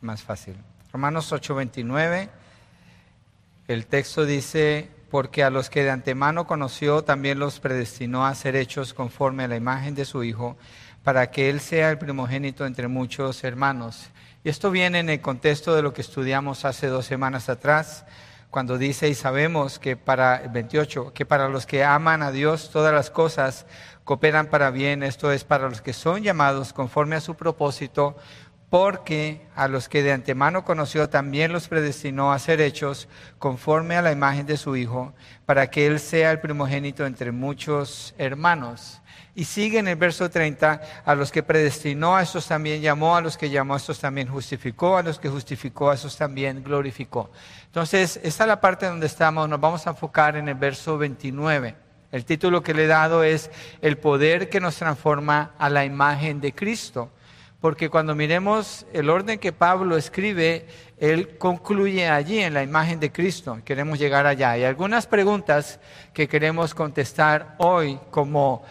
más fácil. Romanos 8:29, el texto dice, porque a los que de antemano conoció también los predestinó a ser hechos conforme a la imagen de su Hijo, para que Él sea el primogénito entre muchos hermanos. Y esto viene en el contexto de lo que estudiamos hace dos semanas atrás, cuando dice y sabemos que para el 28, que para los que aman a Dios todas las cosas cooperan para bien, esto es para los que son llamados conforme a su propósito, porque a los que de antemano conoció también los predestinó a ser hechos conforme a la imagen de su Hijo, para que Él sea el primogénito entre muchos hermanos. Y sigue en el verso 30, a los que predestinó, a estos también llamó, a los que llamó, a estos también justificó, a los que justificó, a estos también glorificó. Entonces, esta es la parte donde estamos, nos vamos a enfocar en el verso 29. El título que le he dado es El poder que nos transforma a la imagen de Cristo. Porque cuando miremos el orden que Pablo escribe, él concluye allí en la imagen de Cristo. Queremos llegar allá. Hay algunas preguntas que queremos contestar hoy como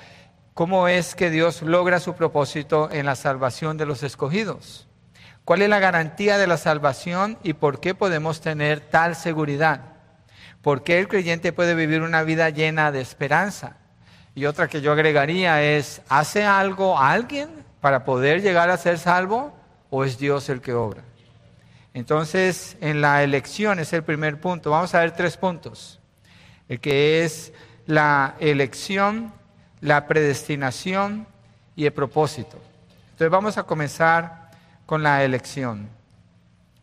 ¿Cómo es que Dios logra su propósito en la salvación de los escogidos? ¿Cuál es la garantía de la salvación y por qué podemos tener tal seguridad? ¿Por qué el creyente puede vivir una vida llena de esperanza? Y otra que yo agregaría es, ¿hace algo alguien para poder llegar a ser salvo o es Dios el que obra? Entonces, en la elección es el primer punto. Vamos a ver tres puntos. El que es la elección la predestinación y el propósito. Entonces vamos a comenzar con la elección.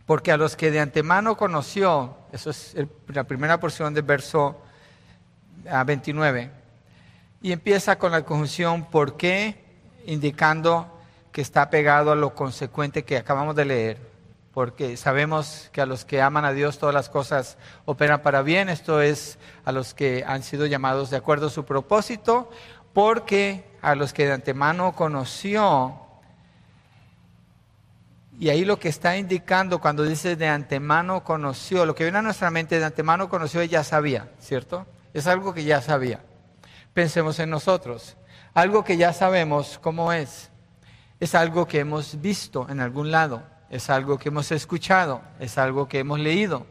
Porque a los que de antemano conoció, eso es la primera porción del verso 29, y empieza con la conjunción por qué, indicando que está pegado a lo consecuente que acabamos de leer. Porque sabemos que a los que aman a Dios todas las cosas operan para bien, esto es a los que han sido llamados de acuerdo a su propósito, porque a los que de antemano conoció, y ahí lo que está indicando cuando dice de antemano conoció, lo que viene a nuestra mente de antemano conoció ya sabía, ¿cierto? Es algo que ya sabía. Pensemos en nosotros. Algo que ya sabemos cómo es. Es algo que hemos visto en algún lado. Es algo que hemos escuchado. Es algo que hemos leído.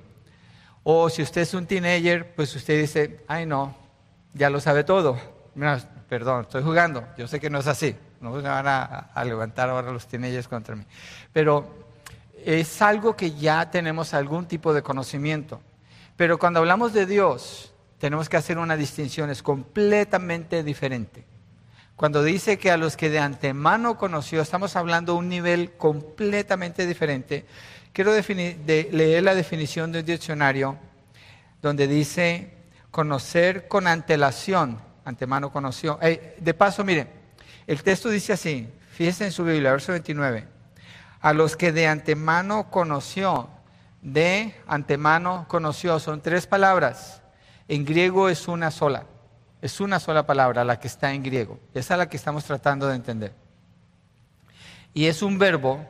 O si usted es un teenager, pues usted dice, ay no, ya lo sabe todo. Mira, perdón, estoy jugando, yo sé que no es así, no se van a, levantar ahora los teenagers contra mí, pero es algo que ya tenemos algún tipo de conocimiento. Pero cuando hablamos de Dios, tenemos que hacer una distinción, es completamente diferente. Cuando dice que a los que de antemano conoció, estamos hablando de un nivel completamente diferente. Quiero leer la definición del diccionario donde dice conocer con antelación antemano conoció. de paso, mire, el texto dice así, fíjense en su Biblia, verso 29. A los que de antemano conoció, de antemano conoció, son tres palabras. En griego es una sola, es una sola palabra la que está en griego. Esa es la que estamos tratando de entender. Y es un verbo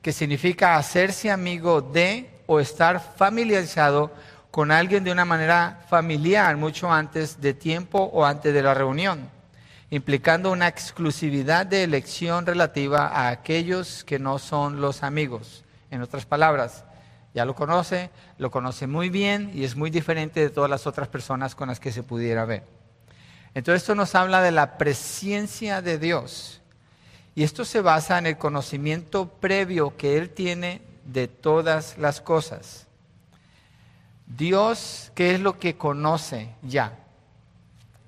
que significa hacerse amigo de o estar familiarizado con alguien de una manera familiar mucho antes de tiempo o antes de la reunión, implicando una exclusividad de elección relativa a aquellos que no son los amigos. En otras palabras, ya lo conoce, lo conoce muy bien y es muy diferente de todas las otras personas con las que se pudiera ver. Entonces esto nos habla de la presencia de Dios. Y esto se basa en el conocimiento previo que Él tiene de todas las cosas. Dios, ¿qué es lo que conoce ya?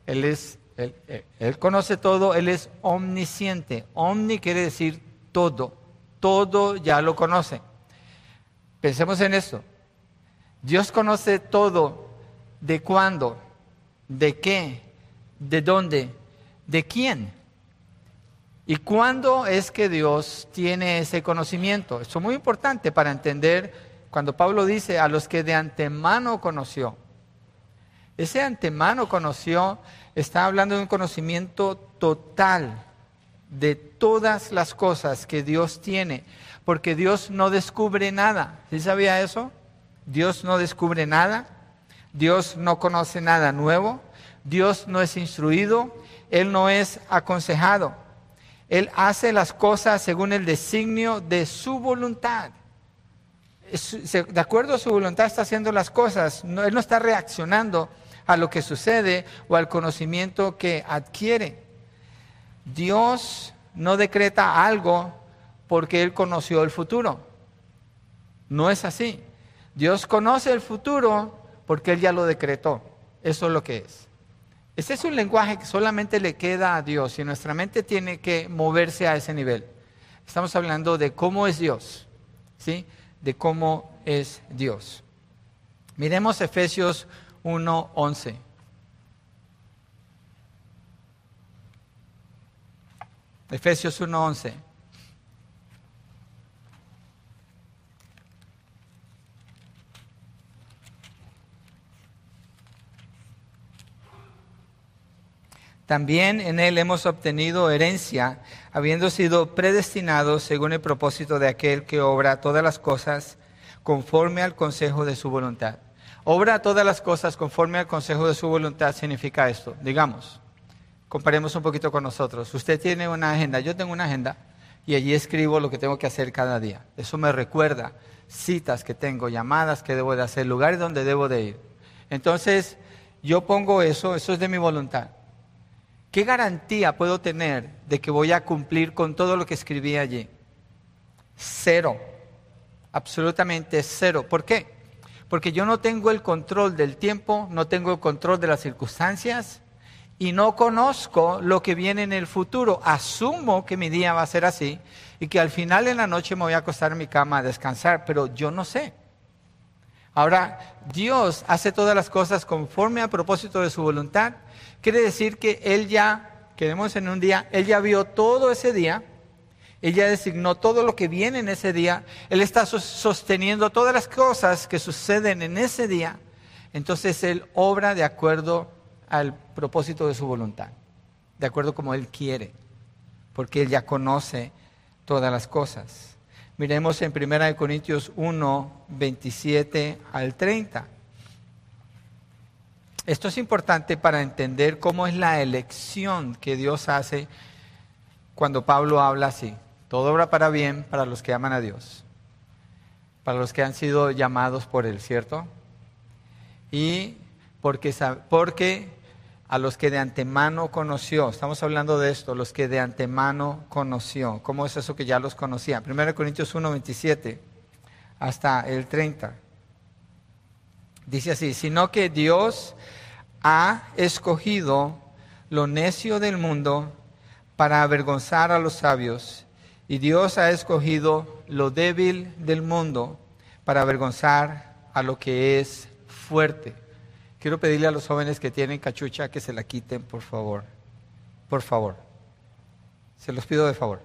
Él es, él, conoce todo, Él es omnisciente. Omni quiere decir todo, todo ya lo conoce. Pensemos en esto. Dios conoce todo. ¿De cuándo? ¿De qué? ¿De dónde? ¿De quién? ¿Y cuándo es que Dios tiene ese conocimiento? Eso es muy importante para entender cuando Pablo dice a los que de antemano conoció, ese antemano conoció está hablando de un conocimiento total de todas las cosas que Dios tiene, porque Dios no descubre nada. ¿Sí sabía eso? Dios no descubre nada, Dios no conoce nada nuevo, Dios no es instruido, Él no es aconsejado. Él hace las cosas según el designio de su voluntad. de acuerdo a su voluntad está haciendo las cosas, él no está reaccionando a lo que sucede o al conocimiento que adquiere. Dios no decreta algo porque Él conoció el futuro. No es así. Dios conoce el futuro porque Él ya lo decretó. Eso es lo que es. Ese es un lenguaje que solamente le queda a Dios y nuestra mente tiene que moverse a ese nivel. Estamos hablando de cómo es Dios, ¿sí? De cómo es Dios. Miremos Efesios 1:11. Efesios 1:11. También en Él hemos obtenido herencia, habiendo sido predestinados según el propósito de aquel que obra todas las cosas conforme al consejo de su voluntad. Obra todas las cosas conforme al consejo de su voluntad significa esto. Digamos, comparemos un poquito con nosotros. Usted tiene una agenda, yo tengo una agenda y allí escribo lo que tengo que hacer cada día. Eso me recuerda citas que tengo, llamadas que debo de hacer, lugares donde debo de ir. Entonces, yo pongo eso, eso es de mi voluntad. ¿Qué garantía puedo tener de que voy a cumplir con todo lo que escribí allí? Cero. Absolutamente cero. ¿Por qué? Porque yo no tengo el control del tiempo, no tengo el control de las circunstancias y no conozco lo que viene en el futuro. Asumo que mi día va a ser así y que al final en la noche me voy a acostar en mi cama a descansar, pero yo no sé. Ahora, Dios hace todas las cosas conforme a propósito de su voluntad Quiere decir que Él ya, quedemos en un día, Él ya vio todo ese día, Él ya designó todo lo que viene en ese día, Él está sosteniendo todas las cosas que suceden en ese día, entonces Él obra de acuerdo al propósito de su voluntad, de acuerdo como Él quiere, porque Él ya conoce todas las cosas. Miremos en 1 Corintios 1, 27 al 30. Esto es importante para entender cómo es la elección que Dios hace cuando Pablo habla así. Todo obra para bien para los que aman a Dios, para los que han sido llamados por Él, ¿cierto? Y porque, porque a los que de antemano conoció, estamos hablando de esto, los que de antemano conoció. ¿Cómo es eso que ya los conocía? 1 Corintios 1, 27 hasta el 30. Dice así, sino que Dios ha escogido lo necio del mundo para avergonzar a los sabios, y Dios ha escogido lo débil del mundo para avergonzar a lo que es fuerte. Quiero pedirle a los jóvenes que tienen cachucha que se la quiten, por favor. Por favor. Se los pido de favor.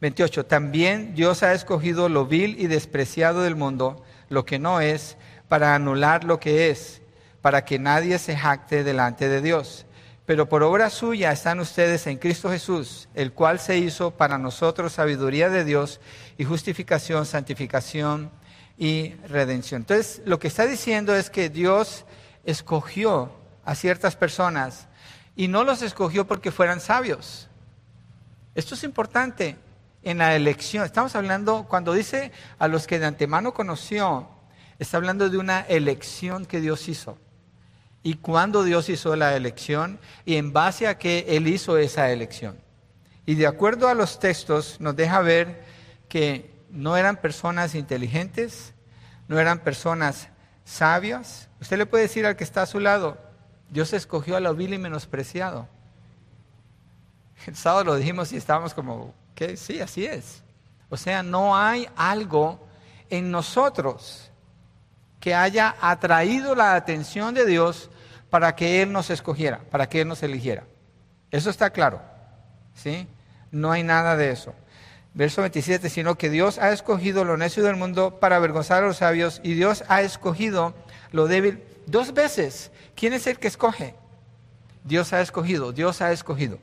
28. También Dios ha escogido lo vil y despreciado del mundo, lo que no es, para anular lo que es para que nadie se jacte delante de Dios. Pero por obra suya están ustedes en Cristo Jesús, el cual se hizo para nosotros sabiduría de Dios y justificación, santificación y redención. Entonces, lo que está diciendo es que Dios escogió a ciertas personas y no los escogió porque fueran sabios. Esto es importante en la elección. Estamos hablando, cuando dice a los que de antemano conoció, está hablando de una elección que Dios hizo y cuándo Dios hizo la elección y en base a qué Él hizo esa elección. Y de acuerdo a los textos nos deja ver que no eran personas inteligentes, no eran personas sabias. Usted le puede decir al que está a su lado, Dios escogió a lo vil y menospreciado. El sábado lo dijimos y estábamos como, ¿qué? Sí, así es. O sea, no hay algo en nosotros que haya atraído la atención de Dios para que Él nos escogiera, para que Él nos eligiera. Eso está claro. ¿Sí? No hay nada de eso. Verso 27, sino que Dios ha escogido lo necio del mundo para avergonzar a los sabios y Dios ha escogido lo débil dos veces. ¿Quién es el que escoge? Dios ha escogido, Dios ha escogido.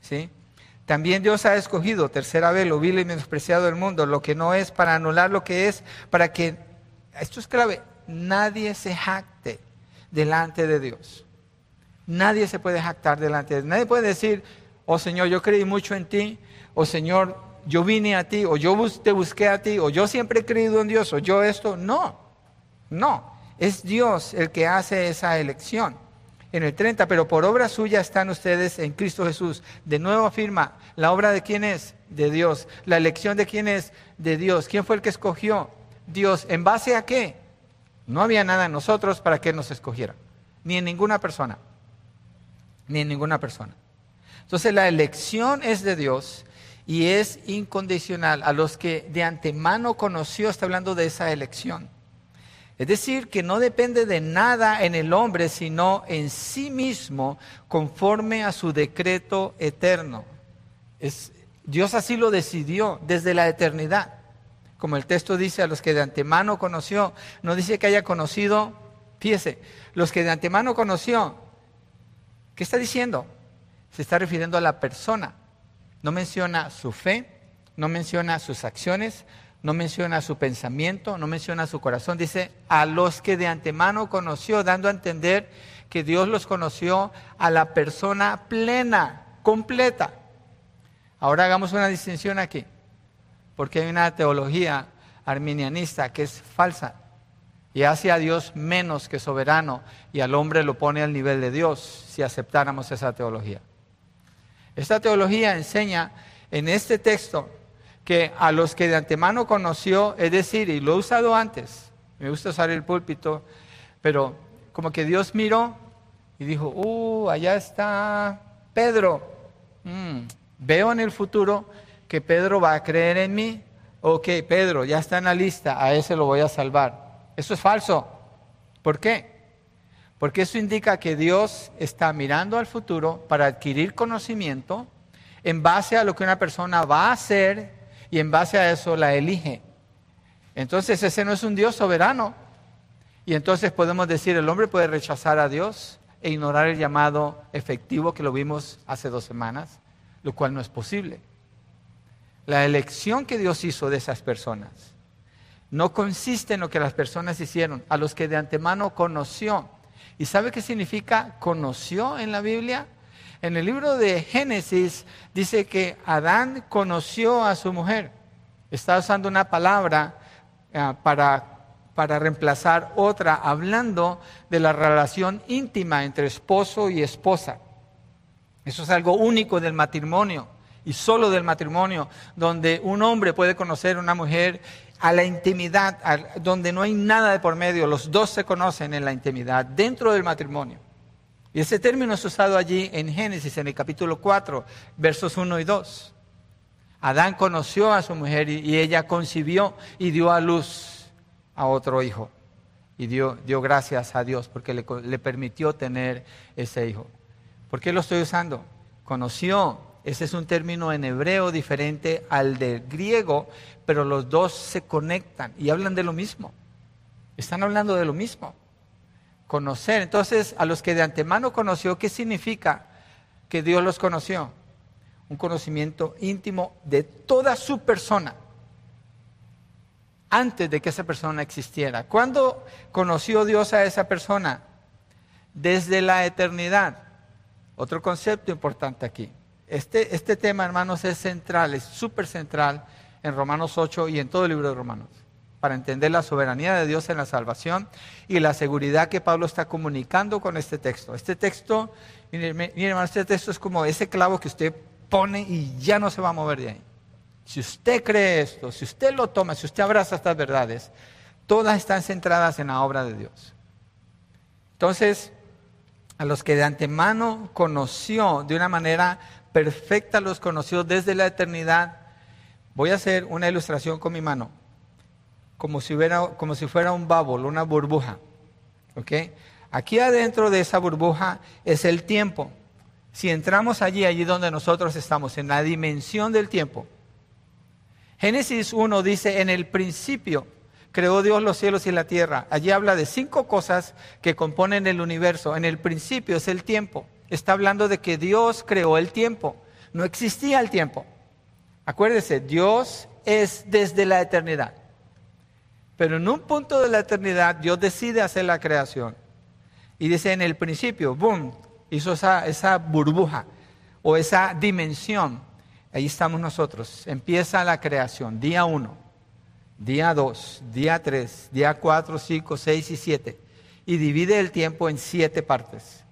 ¿Sí? También Dios ha escogido, tercera vez, lo vil y menospreciado del mundo, lo que no es para anular lo que es, para que esto es clave, nadie se jacte delante de Dios. Nadie se puede jactar delante de Dios. Nadie puede decir, oh Señor, yo creí mucho en ti, o oh Señor, yo vine a ti, o yo te busqué a ti, o yo siempre he creído en Dios, o yo esto. No, no. Es Dios el que hace esa elección. En el 30, pero por obra suya están ustedes en Cristo Jesús. De nuevo afirma, ¿la obra de quién es? De Dios. ¿La elección de quién es? De Dios. ¿Quién fue el que escogió? Dios. ¿En base a qué? No había nada en nosotros para que nos escogiera. Ni en ninguna persona. Ni en ninguna persona. Entonces la elección es de Dios y es incondicional. A los que de antemano conoció, está hablando de esa elección. Es decir, que no depende de nada en el hombre, sino en sí mismo, conforme a su decreto eterno. Dios así lo decidió desde la eternidad. Como el texto dice, a los que de antemano conoció, no dice que haya conocido, fíjese, los que de antemano conoció, ¿qué está diciendo? Se está refiriendo a la persona. No menciona su fe, no menciona sus acciones, no menciona su pensamiento, no menciona su corazón, dice a los que de antemano conoció, dando a entender que Dios los conoció a la persona plena, completa. Ahora hagamos una distinción aquí, porque hay una teología arminianista que es falsa y hace a Dios menos que soberano y al hombre lo pone al nivel de Dios si aceptáramos esa teología. Esta teología enseña en este texto que a los que de antemano conoció, es decir, y lo he usado antes, me gusta usar el púlpito, pero como que Dios miró y dijo, uh, allá está Pedro. Mm, veo en el futuro que Pedro va a creer en mí. Ok, Pedro, ya está en la lista, a ese lo voy a salvar. Eso es falso. ¿Por qué? Porque eso indica que Dios está mirando al futuro para adquirir conocimiento en base a lo que una persona va a hacer y en base a eso la elige. Entonces ese no es un Dios soberano. Y entonces podemos decir, el hombre puede rechazar a Dios e ignorar el llamado efectivo que lo vimos hace dos semanas, lo cual no es posible. La elección que Dios hizo de esas personas no consiste en lo que las personas hicieron, a los que de antemano conoció. ¿Y sabe qué significa conoció en la Biblia? En el libro de Génesis dice que Adán conoció a su mujer. Está usando una palabra eh, para, para reemplazar otra, hablando de la relación íntima entre esposo y esposa. Eso es algo único del matrimonio y solo del matrimonio, donde un hombre puede conocer a una mujer a la intimidad, donde no hay nada de por medio, los dos se conocen en la intimidad dentro del matrimonio. Y ese término es usado allí en Génesis, en el capítulo 4, versos 1 y 2. Adán conoció a su mujer y, ella concibió y dio a luz a otro hijo. Y dio, dio gracias a Dios porque le, le permitió tener ese hijo. ¿Por qué lo estoy usando? Conoció, ese es un término en hebreo diferente al del griego, pero los dos se conectan y hablan de lo mismo. Están hablando de lo mismo conocer. Entonces, a los que de antemano conoció, ¿qué significa que Dios los conoció? Un conocimiento íntimo de toda su persona, antes de que esa persona existiera. ¿Cuándo conoció Dios a esa persona? Desde la eternidad. Otro concepto importante aquí. Este, este tema, hermanos, es central, es súper central en Romanos 8 y en todo el libro de Romanos para entender la soberanía de Dios en la salvación y la seguridad que Pablo está comunicando con este texto. Este texto, miren, hermano, este texto es como ese clavo que usted pone y ya no se va a mover de ahí. Si usted cree esto, si usted lo toma, si usted abraza estas verdades, todas están centradas en la obra de Dios. Entonces, a los que de antemano conoció de una manera perfecta, los conoció desde la eternidad, voy a hacer una ilustración con mi mano como si, como si fuera un bubble, una burbuja. Aquí adentro de esa burbuja es el tiempo. Si entramos allí, allí donde nosotros estamos, en la dimensión del tiempo. Génesis 1 dice, en el principio creó Dios los cielos y la tierra. Allí habla de cinco cosas que componen el universo. En el principio es el tiempo. Está hablando de que Dios creó el tiempo. No existía el tiempo. Acuérdese, Dios es desde la eternidad. Pero en un punto de la eternidad Dios decide hacer la creación. Y dice en el principio, boom, hizo esa, esa burbuja o esa dimensión Ahí estamos nosotros. Empieza la creación, día 1, día 2, día 3, día 4, 5, 6 y 7. Y divide el tiempo en siete partes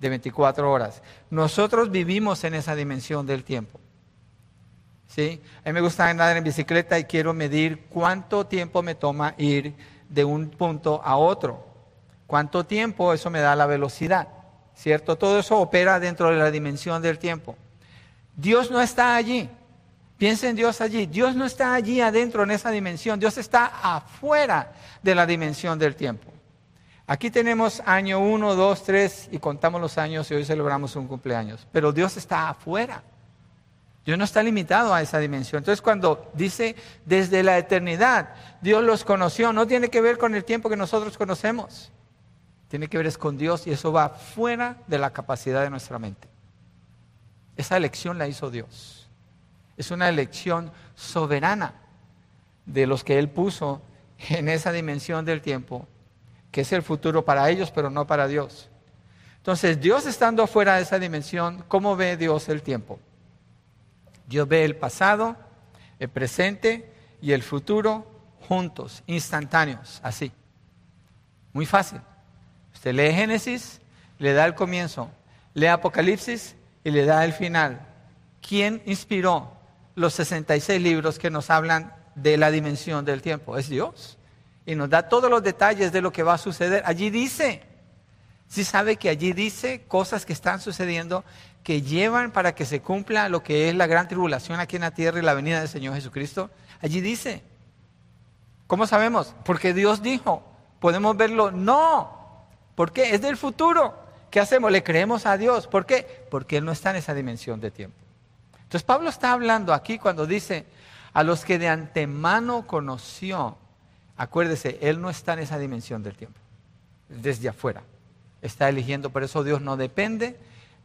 de 24 horas. Nosotros vivimos en esa dimensión del tiempo. ¿Sí? A mí me gusta andar en bicicleta y quiero medir cuánto tiempo me toma ir de un punto a otro. ¿Cuánto tiempo? Eso me da la velocidad. ¿Cierto? Todo eso opera dentro de la dimensión del tiempo. Dios no está allí. Piensa en Dios allí. Dios no está allí adentro en esa dimensión. Dios está afuera de la dimensión del tiempo. Aquí tenemos año 1, 2, 3 y contamos los años y hoy celebramos un cumpleaños. Pero Dios está afuera. Dios no está limitado a esa dimensión. Entonces cuando dice desde la eternidad, Dios los conoció, no tiene que ver con el tiempo que nosotros conocemos. Tiene que ver con Dios y eso va fuera de la capacidad de nuestra mente. Esa elección la hizo Dios. Es una elección soberana de los que Él puso en esa dimensión del tiempo, que es el futuro para ellos, pero no para Dios. Entonces, Dios estando fuera de esa dimensión, ¿cómo ve Dios el tiempo? Dios ve el pasado, el presente y el futuro juntos, instantáneos, así. Muy fácil. Usted lee Génesis, le da el comienzo, lee Apocalipsis y le da el final. ¿Quién inspiró los 66 libros que nos hablan de la dimensión del tiempo? Es Dios. Y nos da todos los detalles de lo que va a suceder. Allí dice, si sabe que allí dice cosas que están sucediendo que llevan para que se cumpla lo que es la gran tribulación aquí en la tierra y la venida del Señor Jesucristo? Allí dice. ¿Cómo sabemos? Porque Dios dijo. ¿Podemos verlo? No. ¿Por qué? Es del futuro. ¿Qué hacemos? Le creemos a Dios. ¿Por qué? Porque Él no está en esa dimensión de tiempo. Entonces Pablo está hablando aquí cuando dice, a los que de antemano conoció, acuérdese, Él no está en esa dimensión del tiempo, desde afuera. Está eligiendo, por eso Dios no depende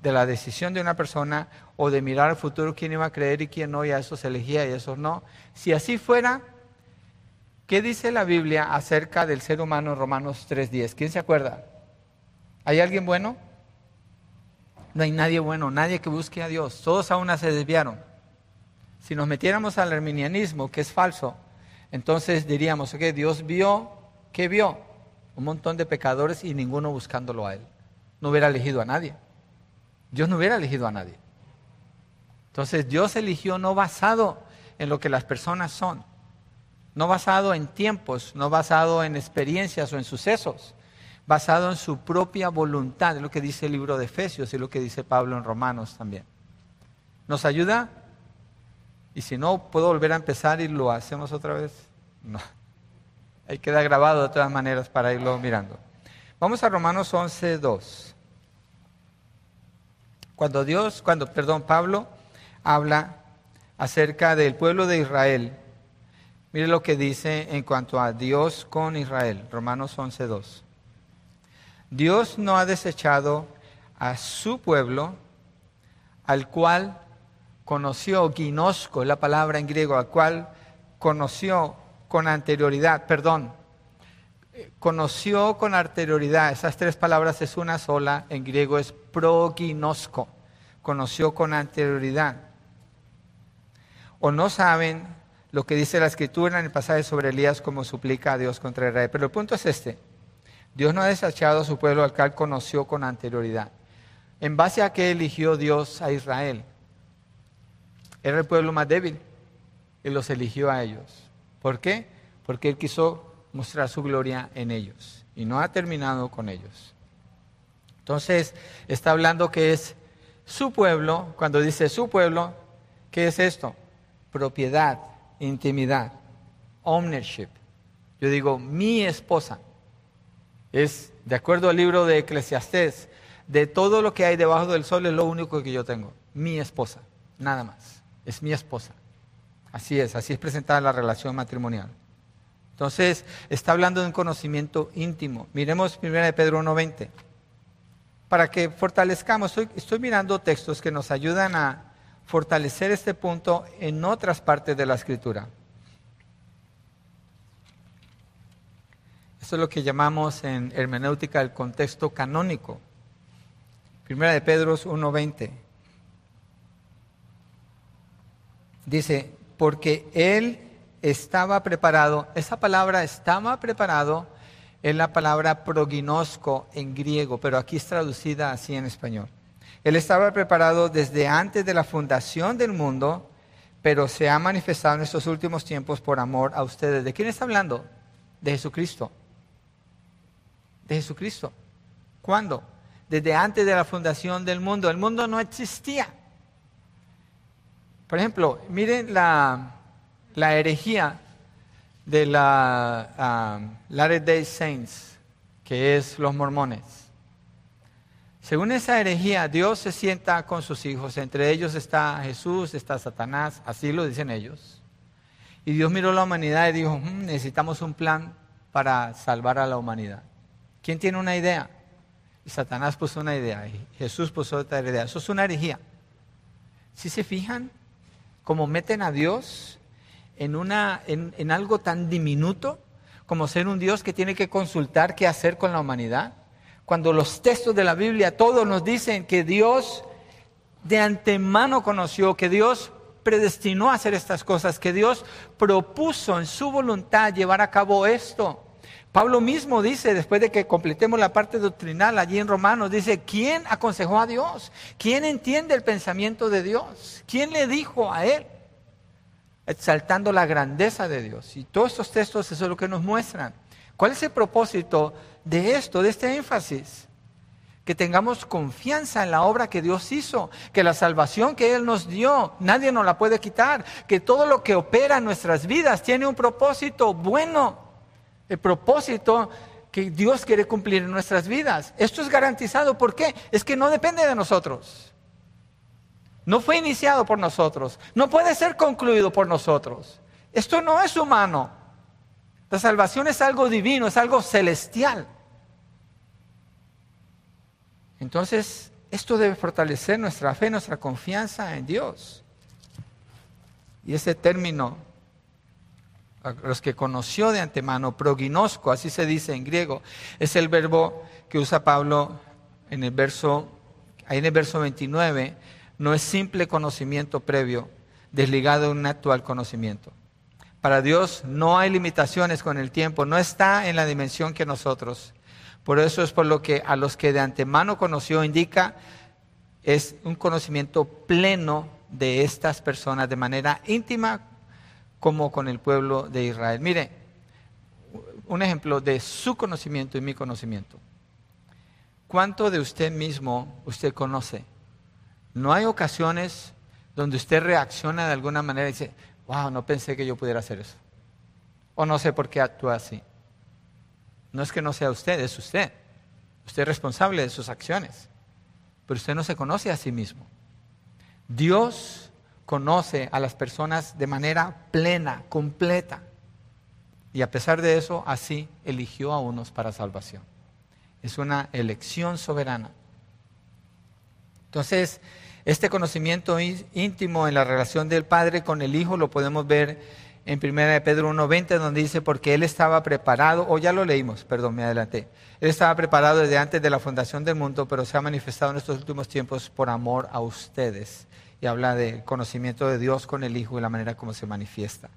de la decisión de una persona o de mirar al futuro quién iba a creer y quién no, y a esos elegía y a esos no. Si así fuera, ¿qué dice la Biblia acerca del ser humano en Romanos 3.10? ¿Quién se acuerda? ¿Hay alguien bueno? No hay nadie bueno, nadie que busque a Dios. Todos aún se desviaron. Si nos metiéramos al arminianismo, que es falso, entonces diríamos que Dios vio, ¿qué vio? Un montón de pecadores y ninguno buscándolo a Él. No hubiera elegido a nadie. Dios no hubiera elegido a nadie. Entonces Dios eligió no basado en lo que las personas son, no basado en tiempos, no basado en experiencias o en sucesos, basado en su propia voluntad, es lo que dice el libro de Efesios y lo que dice Pablo en Romanos también. ¿Nos ayuda? Y si no, ¿puedo volver a empezar y lo hacemos otra vez? No. Ahí queda grabado de todas maneras para irlo mirando. Vamos a Romanos 11, 2. Cuando Dios, cuando, perdón, Pablo habla acerca del pueblo de Israel, mire lo que dice en cuanto a Dios con Israel, Romanos 11, 2. Dios no ha desechado a su pueblo, al cual conoció, ginosco, la palabra en griego, al cual conoció con anterioridad, perdón, conoció con anterioridad, esas tres palabras es una sola, en griego es proginosco, conoció con anterioridad. O no saben lo que dice la escritura en el pasaje sobre Elías como suplica a Dios contra Israel. Pero el punto es este. Dios no ha desechado a su pueblo al cual conoció con anterioridad. ¿En base a qué eligió Dios a Israel? Era el pueblo más débil y los eligió a ellos. ¿Por qué? Porque Él quiso mostrar su gloria en ellos y no ha terminado con ellos. Entonces, está hablando que es su pueblo, cuando dice su pueblo, ¿qué es esto? Propiedad, intimidad, ownership. Yo digo, mi esposa. Es, de acuerdo al libro de Eclesiastés, de todo lo que hay debajo del sol es lo único que yo tengo. Mi esposa, nada más. Es mi esposa. Así es, así es presentada la relación matrimonial. Entonces, está hablando de un conocimiento íntimo. Miremos 1 de Pedro 1.20. Para que fortalezcamos, estoy, estoy mirando textos que nos ayudan a fortalecer este punto en otras partes de la escritura. Esto es lo que llamamos en hermenéutica el contexto canónico. Primera de Pedro 1.20. Dice, porque Él estaba preparado, esa palabra estaba preparado es la palabra proginosco en griego, pero aquí es traducida así en español. Él estaba preparado desde antes de la fundación del mundo, pero se ha manifestado en estos últimos tiempos por amor a ustedes. ¿De quién está hablando? De Jesucristo. De Jesucristo. ¿Cuándo? Desde antes de la fundación del mundo. El mundo no existía. Por ejemplo, miren la, la herejía de la um, Latter Day Saints, que es los mormones. Según esa herejía, Dios se sienta con sus hijos, entre ellos está Jesús, está Satanás, así lo dicen ellos. Y Dios miró la humanidad y dijo, hmm, necesitamos un plan para salvar a la humanidad. ¿Quién tiene una idea? Y Satanás puso una idea y Jesús puso otra idea. Eso es una herejía. Si se fijan, cómo meten a Dios en, una, en, algo tan diminuto como ser un Dios que tiene que consultar qué hacer con la humanidad. Cuando los textos de la Biblia todos nos dicen que Dios de antemano conoció, que Dios predestinó a hacer estas cosas, que Dios propuso en su voluntad llevar a cabo esto. Pablo mismo dice, después de que completemos la parte doctrinal allí en Romanos, dice, ¿quién aconsejó a Dios? ¿Quién entiende el pensamiento de Dios? ¿Quién le dijo a él? exaltando la grandeza de Dios. Y todos estos textos eso es lo que nos muestran. ¿Cuál es el propósito de esto, de este énfasis? Que tengamos confianza en la obra que Dios hizo, que la salvación que Él nos dio, nadie nos la puede quitar, que todo lo que opera en nuestras vidas tiene un propósito bueno, el propósito que Dios quiere cumplir en nuestras vidas. Esto es garantizado, ¿por qué? Es que no depende de nosotros. No fue iniciado por nosotros. No puede ser concluido por nosotros. Esto no es humano. La salvación es algo divino, es algo celestial. Entonces, esto debe fortalecer nuestra fe, nuestra confianza en Dios. Y ese término, los que conoció de antemano, proginosco, así se dice en griego, es el verbo que usa Pablo en el verso, ahí en el verso 29, no es simple conocimiento previo desligado de un actual conocimiento. Para Dios no hay limitaciones con el tiempo, no está en la dimensión que nosotros. Por eso es por lo que a los que de antemano conoció indica es un conocimiento pleno de estas personas de manera íntima como con el pueblo de Israel. Mire, un ejemplo de su conocimiento y mi conocimiento. ¿Cuánto de usted mismo usted conoce? No hay ocasiones donde usted reacciona de alguna manera y dice, wow, no pensé que yo pudiera hacer eso. O no sé por qué actúa así. No es que no sea usted, es usted. Usted es responsable de sus acciones. Pero usted no se conoce a sí mismo. Dios conoce a las personas de manera plena, completa. Y a pesar de eso, así eligió a unos para salvación. Es una elección soberana. Entonces, este conocimiento íntimo en la relación del Padre con el Hijo lo podemos ver en 1 Pedro 1.20, donde dice, porque Él estaba preparado, o ya lo leímos, perdón, me adelanté. Él estaba preparado desde antes de la fundación del mundo, pero se ha manifestado en estos últimos tiempos por amor a ustedes. Y habla del conocimiento de Dios con el Hijo y la manera como se manifiesta.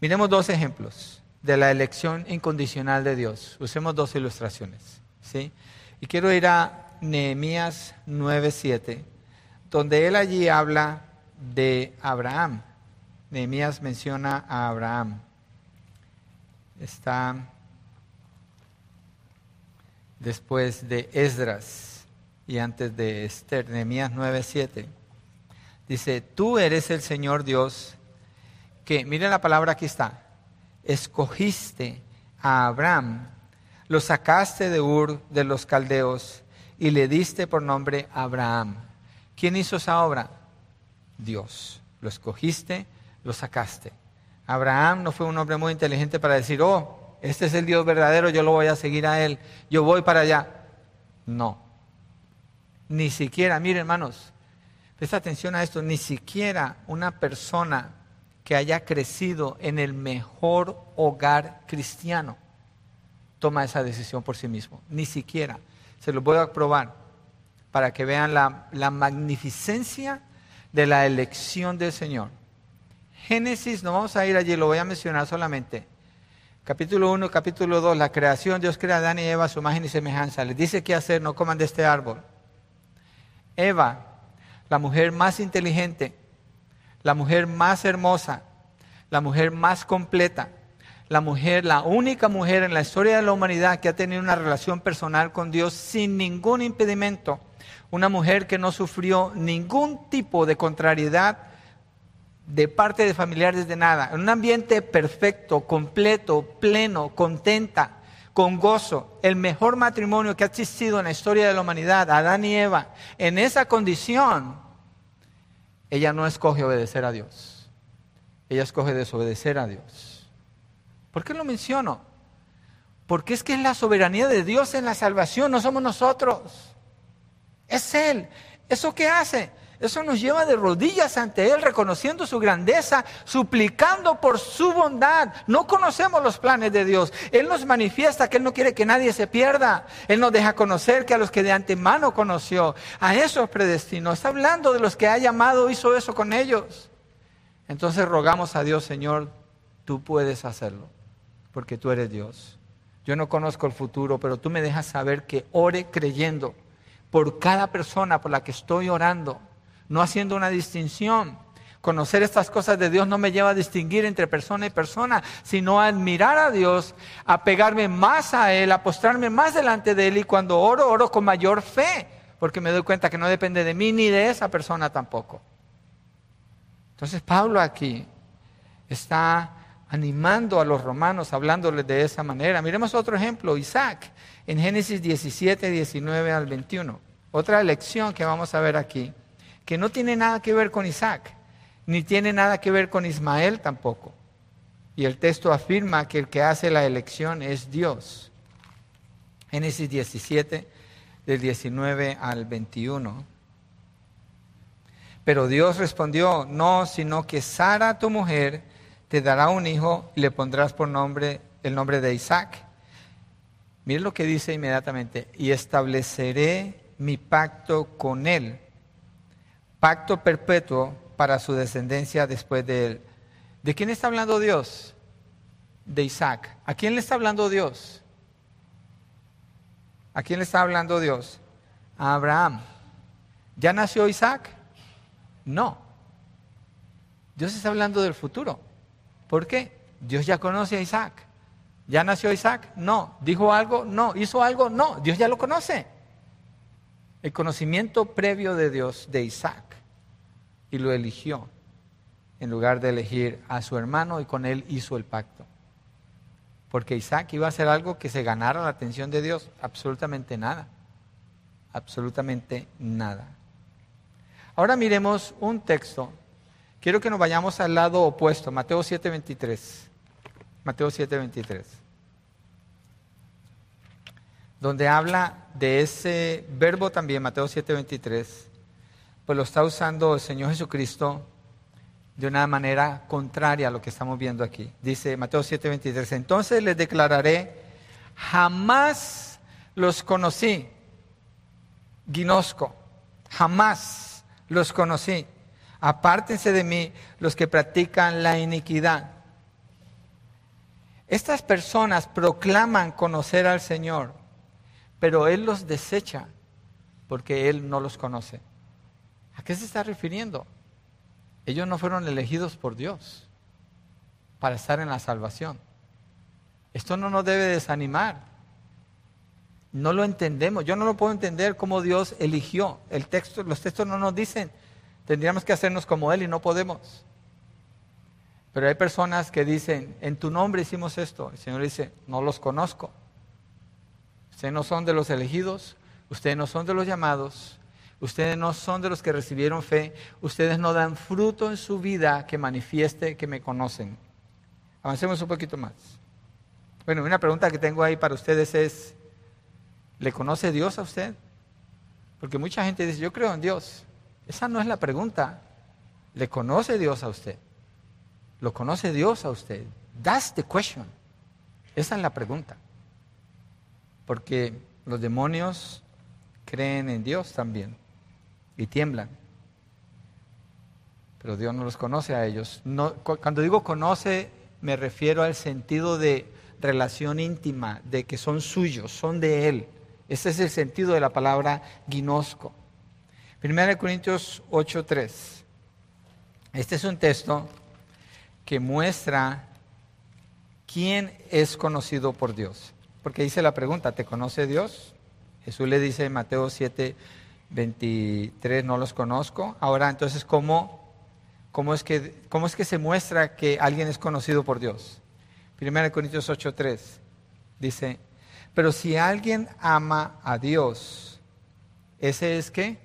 Miremos dos ejemplos de la elección incondicional de Dios. Usemos dos ilustraciones. ¿sí? Y quiero ir a Nehemías 9:7, donde él allí habla de Abraham. Nehemías menciona a Abraham. Está después de Esdras y antes de Esther, Nehemías 9:7. Dice, tú eres el Señor Dios que, miren la palabra aquí está, escogiste a Abraham, lo sacaste de Ur de los caldeos y le diste por nombre Abraham. ¿Quién hizo esa obra? Dios. Lo escogiste, lo sacaste. Abraham no fue un hombre muy inteligente para decir, oh, este es el Dios verdadero, yo lo voy a seguir a él, yo voy para allá. No. Ni siquiera, miren hermanos, presta atención a esto, ni siquiera una persona que haya crecido en el mejor hogar cristiano toma esa decisión por sí mismo, ni siquiera. Se los voy a probar para que vean la, magnificencia de la elección del Señor. Génesis, no vamos a ir allí, lo voy a mencionar solamente. Capítulo 1, capítulo 2, la creación, Dios crea a Adán y Eva su imagen y semejanza. Les dice qué hacer, no coman de este árbol. Eva, la mujer más inteligente, la mujer más hermosa, la mujer más completa, la mujer, la única mujer en la historia de la humanidad que ha tenido una relación personal con Dios sin ningún impedimento, una mujer que no sufrió ningún tipo de contrariedad de parte de familiares de nada, en un ambiente perfecto, completo, pleno, contenta, con gozo, el mejor matrimonio que ha existido en la historia de la humanidad, Adán y Eva, en esa condición, ella no escoge obedecer a Dios, ella escoge desobedecer a Dios. ¿Por qué lo menciono? Porque es que es la soberanía de Dios en la salvación, no somos nosotros, es Él. ¿Eso qué hace? Eso nos lleva de rodillas ante Él, reconociendo su grandeza, suplicando por su bondad. No conocemos los planes de Dios. Él nos manifiesta que Él no quiere que nadie se pierda. Él nos deja conocer que a los que de antemano conoció, a esos predestinó. Está hablando de los que ha llamado, hizo eso con ellos. Entonces rogamos a Dios, Señor, tú puedes hacerlo, porque tú eres Dios. Yo no conozco el futuro, pero tú me dejas saber que ore creyendo por cada persona por la que estoy orando no haciendo una distinción. Conocer estas cosas de Dios no me lleva a distinguir entre persona y persona, sino a admirar a Dios, a pegarme más a Él, a postrarme más delante de Él y cuando oro, oro con mayor fe, porque me doy cuenta que no depende de mí ni de esa persona tampoco. Entonces Pablo aquí está animando a los romanos, hablándoles de esa manera. Miremos otro ejemplo, Isaac, en Génesis 17, 19 al 21. Otra lección que vamos a ver aquí que no tiene nada que ver con Isaac, ni tiene nada que ver con Ismael tampoco. Y el texto afirma que el que hace la elección es Dios. Génesis 17, del 19 al 21. Pero Dios respondió, no, sino que Sara, tu mujer, te dará un hijo y le pondrás por nombre el nombre de Isaac. Miren lo que dice inmediatamente, y estableceré mi pacto con él pacto perpetuo para su descendencia después de él. ¿De quién está hablando Dios? De Isaac. ¿A quién le está hablando Dios? ¿A quién le está hablando Dios? A Abraham. ¿Ya nació Isaac? No. Dios está hablando del futuro. ¿Por qué? Dios ya conoce a Isaac. ¿Ya nació Isaac? No. ¿Dijo algo? No. ¿Hizo algo? No. Dios ya lo conoce. El conocimiento previo de Dios de Isaac y lo eligió en lugar de elegir a su hermano y con él hizo el pacto. Porque Isaac iba a hacer algo que se ganara la atención de Dios. Absolutamente nada. Absolutamente nada. Ahora miremos un texto. Quiero que nos vayamos al lado opuesto, Mateo 7:23. Mateo 7:23. Donde habla de ese verbo también, Mateo 7:23 pues lo está usando el Señor Jesucristo de una manera contraria a lo que estamos viendo aquí. Dice Mateo 7:23, entonces les declararé, jamás los conocí, Ginosco, jamás los conocí. Apártense de mí los que practican la iniquidad. Estas personas proclaman conocer al Señor, pero Él los desecha porque Él no los conoce. ¿A qué se está refiriendo? Ellos no fueron elegidos por Dios para estar en la salvación. Esto no nos debe desanimar. No lo entendemos. Yo no lo puedo entender cómo Dios eligió. El texto, los textos no nos dicen. Tendríamos que hacernos como Él y no podemos. Pero hay personas que dicen, en tu nombre hicimos esto. El Señor dice, no los conozco. Ustedes no son de los elegidos, ustedes no son de los llamados, Ustedes no son de los que recibieron fe. Ustedes no dan fruto en su vida que manifieste que me conocen. Avancemos un poquito más. Bueno, una pregunta que tengo ahí para ustedes es, ¿le conoce Dios a usted? Porque mucha gente dice, yo creo en Dios. Esa no es la pregunta. ¿Le conoce Dios a usted? ¿Lo conoce Dios a usted? That's the question. Esa es la pregunta. Porque los demonios creen en Dios también y tiemblan. pero Dios no los conoce a ellos. No, cuando digo conoce, me refiero al sentido de relación íntima, de que son suyos, son de Él. Ese es el sentido de la palabra ginosco. 1 Corintios 8:3. Este es un texto que muestra quién es conocido por Dios. Porque dice la pregunta, ¿te conoce Dios? Jesús le dice en Mateo 7, 23, no los conozco. Ahora, entonces, ¿cómo, cómo, es que, ¿cómo es que se muestra que alguien es conocido por Dios? 1 Corintios 8, 3 dice, pero si alguien ama a Dios, ese es que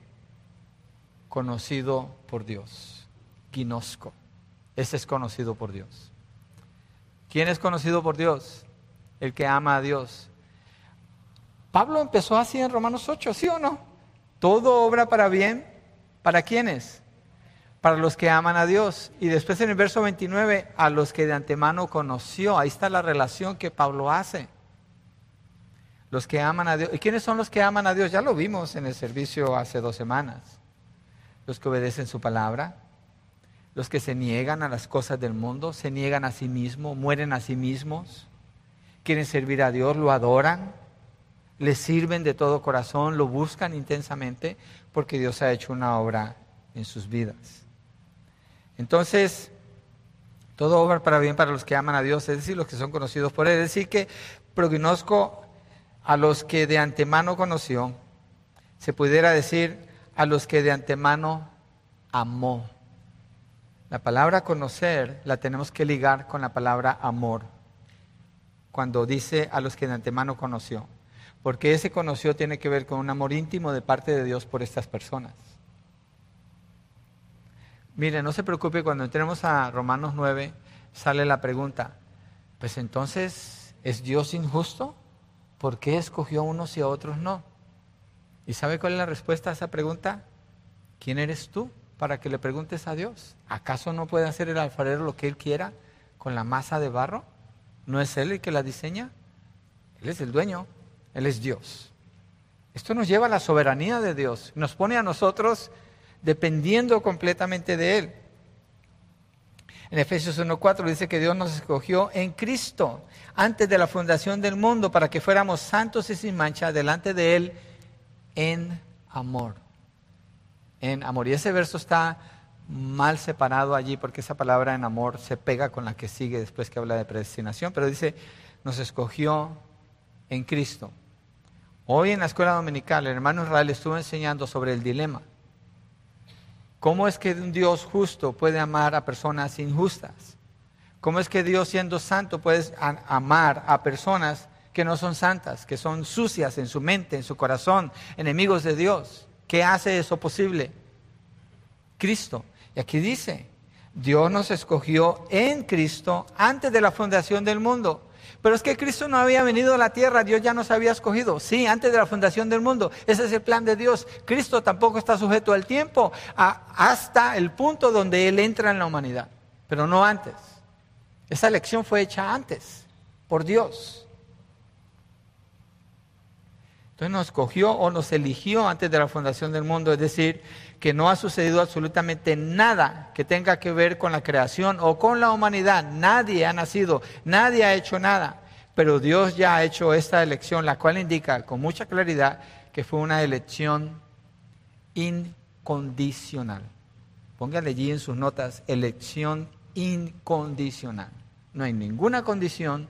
conocido por Dios, ginosco, ese es conocido por Dios. ¿Quién es conocido por Dios? El que ama a Dios. Pablo empezó así en Romanos 8, ¿sí o no? Todo obra para bien. ¿Para quiénes? Para los que aman a Dios. Y después en el verso 29, a los que de antemano conoció. Ahí está la relación que Pablo hace. Los que aman a Dios. ¿Y quiénes son los que aman a Dios? Ya lo vimos en el servicio hace dos semanas. Los que obedecen su palabra, los que se niegan a las cosas del mundo, se niegan a sí mismos, mueren a sí mismos, quieren servir a Dios, lo adoran, le sirven de todo corazón, lo buscan intensamente porque Dios ha hecho una obra en sus vidas. Entonces, todo obra para bien para los que aman a Dios, es decir, los que son conocidos por Él. Es decir, que prognosco a los que de antemano conoció, se pudiera decir a los que de antemano amó. La palabra conocer la tenemos que ligar con la palabra amor, cuando dice a los que de antemano conoció porque ese conoció tiene que ver con un amor íntimo de parte de Dios por estas personas. Mire, no se preocupe, cuando entremos a Romanos 9 sale la pregunta, pues entonces, ¿es Dios injusto? ¿Por qué escogió a unos y a otros no? ¿Y sabe cuál es la respuesta a esa pregunta? ¿Quién eres tú para que le preguntes a Dios? ¿Acaso no puede hacer el alfarero lo que él quiera con la masa de barro? ¿No es él el que la diseña? Él es el dueño. Él es Dios. Esto nos lleva a la soberanía de Dios, nos pone a nosotros dependiendo completamente de Él. En Efesios 1.4 dice que Dios nos escogió en Cristo antes de la fundación del mundo para que fuéramos santos y sin mancha delante de Él en amor. En amor. Y ese verso está mal separado allí porque esa palabra en amor se pega con la que sigue después que habla de predestinación, pero dice, nos escogió en Cristo. Hoy en la escuela dominical el hermano Israel estuvo enseñando sobre el dilema. ¿Cómo es que un Dios justo puede amar a personas injustas? ¿Cómo es que Dios siendo santo puede amar a personas que no son santas, que son sucias en su mente, en su corazón, enemigos de Dios? ¿Qué hace eso posible? Cristo. Y aquí dice, Dios nos escogió en Cristo antes de la fundación del mundo pero es que Cristo no había venido a la tierra, Dios ya nos había escogido. Sí, antes de la fundación del mundo. Ese es el plan de Dios. Cristo tampoco está sujeto al tiempo hasta el punto donde Él entra en la humanidad, pero no antes. Esa elección fue hecha antes, por Dios. Entonces nos escogió o nos eligió antes de la fundación del mundo, es decir, que no ha sucedido absolutamente nada que tenga que ver con la creación o con la humanidad. Nadie ha nacido, nadie ha hecho nada. Pero Dios ya ha hecho esta elección, la cual indica con mucha claridad que fue una elección incondicional. Póngale allí en sus notas, elección incondicional. No hay ninguna condición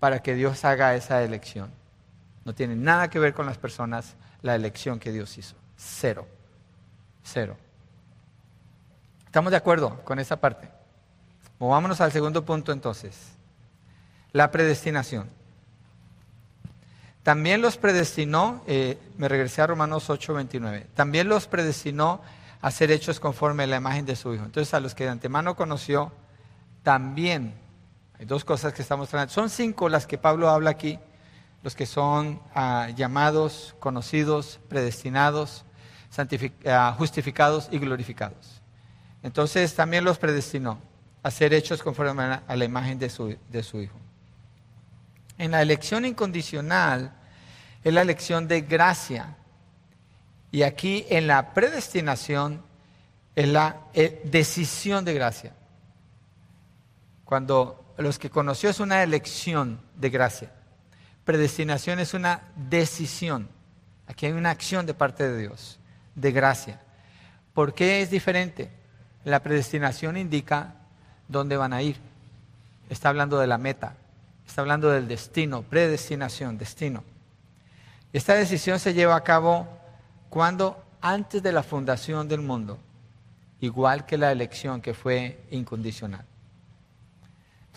para que Dios haga esa elección. No tiene nada que ver con las personas la elección que Dios hizo. Cero. Cero. ¿Estamos de acuerdo con esa parte? Movámonos al segundo punto entonces. La predestinación. También los predestinó, eh, me regresé a Romanos 8, 29, también los predestinó a ser hechos conforme a la imagen de su Hijo. Entonces a los que de antemano conoció, también, hay dos cosas que estamos tratando, son cinco las que Pablo habla aquí, los que son ah, llamados, conocidos, predestinados, Ah, justificados y glorificados. Entonces también los predestinó a ser hechos conforme a la imagen de su, de su Hijo. En la elección incondicional es la elección de gracia. Y aquí en la predestinación es la eh, decisión de gracia. Cuando los que conoció es una elección de gracia. Predestinación es una decisión. Aquí hay una acción de parte de Dios, de gracia. ¿Por qué es diferente? La predestinación indica dónde van a ir. Está hablando de la meta, está hablando del destino, predestinación, destino. Esta decisión se lleva a cabo cuando antes de la fundación del mundo, igual que la elección que fue incondicional.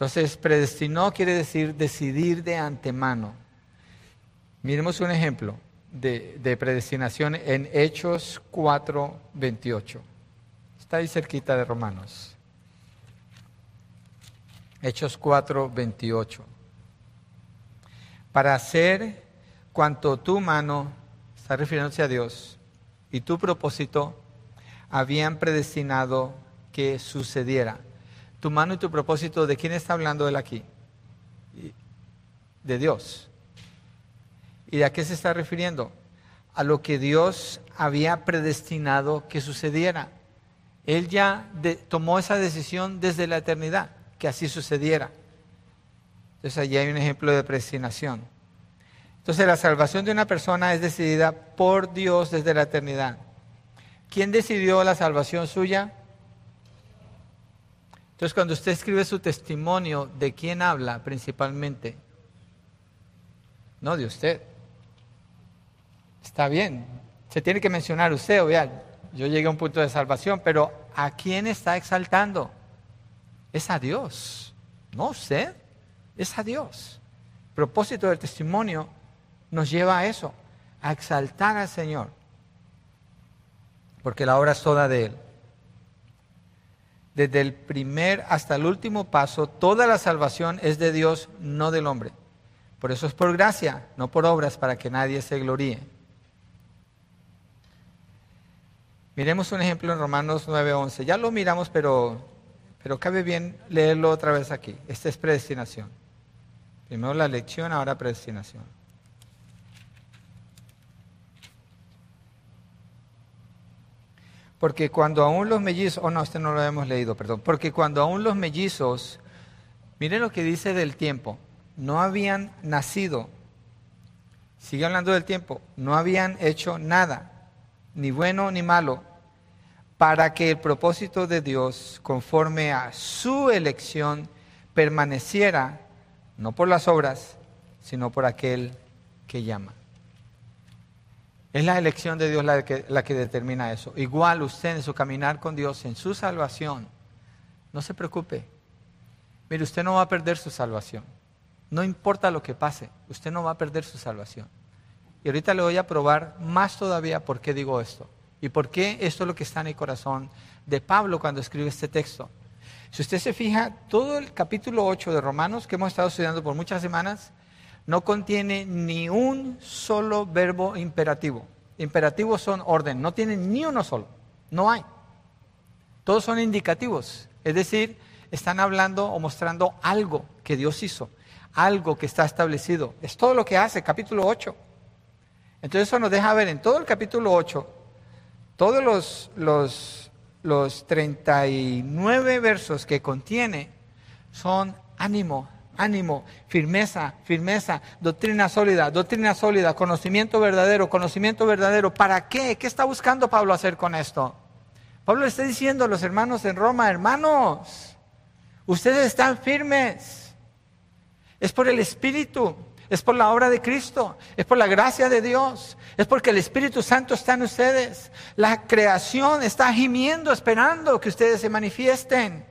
Entonces, predestinó quiere decir decidir de antemano. Miremos un ejemplo de, predestinación en Hechos 4, 28. Está ahí cerquita de Romanos. Hechos 4, 28. Para hacer cuanto tu mano, está refiriéndose a Dios, y tu propósito habían predestinado que sucediera. Tu mano y tu propósito, ¿de quién está hablando él aquí? De Dios. ¿Y a qué se está refiriendo? A lo que Dios había predestinado que sucediera. Él ya tomó esa decisión desde la eternidad, que así sucediera. Entonces allí hay un ejemplo de predestinación. Entonces la salvación de una persona es decidida por Dios desde la eternidad. ¿Quién decidió la salvación suya? Entonces cuando usted escribe su testimonio, ¿de quién habla principalmente? No, de usted. Está bien, se tiene que mencionar usted, vea, yo llegué a un punto de salvación, pero ¿a quién está exaltando? Es a Dios, no usted, es a Dios. El propósito del testimonio nos lleva a eso, a exaltar al Señor, porque la obra es toda de Él. Desde el primer hasta el último paso, toda la salvación es de Dios, no del hombre. Por eso es por gracia, no por obras, para que nadie se gloríe. Miremos un ejemplo en Romanos 9:11. Ya lo miramos, pero, pero cabe bien leerlo otra vez aquí. Esta es predestinación. Primero la lección, ahora predestinación. Porque cuando aún los mellizos, oh no, este no lo hemos leído, perdón. Porque cuando aún los mellizos, miren lo que dice del tiempo, no habían nacido, sigue hablando del tiempo, no habían hecho nada, ni bueno ni malo, para que el propósito de Dios, conforme a su elección, permaneciera, no por las obras, sino por aquel que llama. Es la elección de Dios la que, determina eso. Igual usted en su caminar con Dios, en su salvación, no se preocupe. Mire, usted no va a perder su salvación. No importa lo que pase, usted no va a perder su salvación. Y ahorita le voy a probar más todavía por qué digo esto. Y por qué esto es lo que está en el corazón de Pablo cuando escribe este texto. Si usted se fija, todo el capítulo 8 de Romanos que hemos estado estudiando por muchas semanas, no contiene ni un solo verbo imperativo. Imperativos son orden, no tiene ni uno solo, no hay. Todos son indicativos, es decir, están hablando o mostrando algo que Dios hizo, algo que está establecido. Es todo lo que hace, capítulo 8. Entonces eso nos deja ver en todo el capítulo 8, todos los, los, los 39 versos que contiene son ánimo, ánimo, firmeza, firmeza, doctrina sólida, doctrina sólida, conocimiento verdadero, conocimiento verdadero. ¿Para qué? ¿Qué está buscando Pablo hacer con esto? Pablo está diciendo a los hermanos en Roma, hermanos, ustedes están firmes. Es por el Espíritu, es por la obra de Cristo, es por la gracia de Dios, es porque el Espíritu Santo está en ustedes. La creación está gimiendo, esperando que ustedes se manifiesten.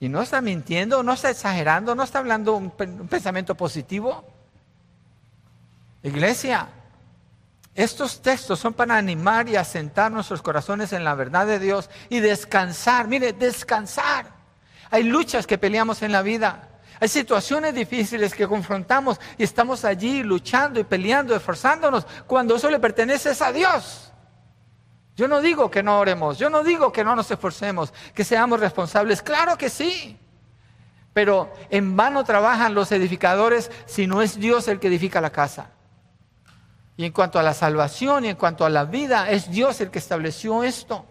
Y no está mintiendo, no está exagerando, no está hablando un, pensamiento positivo. Iglesia, estos textos son para animar y asentar nuestros corazones en la verdad de Dios y descansar. Mire, descansar. Hay luchas que peleamos en la vida. Hay situaciones difíciles que confrontamos y estamos allí luchando y peleando, esforzándonos, cuando eso le pertenece a Dios. Yo no digo que no oremos, yo no digo que no nos esforcemos, que seamos responsables, claro que sí. Pero en vano trabajan los edificadores si no es Dios el que edifica la casa. Y en cuanto a la salvación y en cuanto a la vida, es Dios el que estableció esto.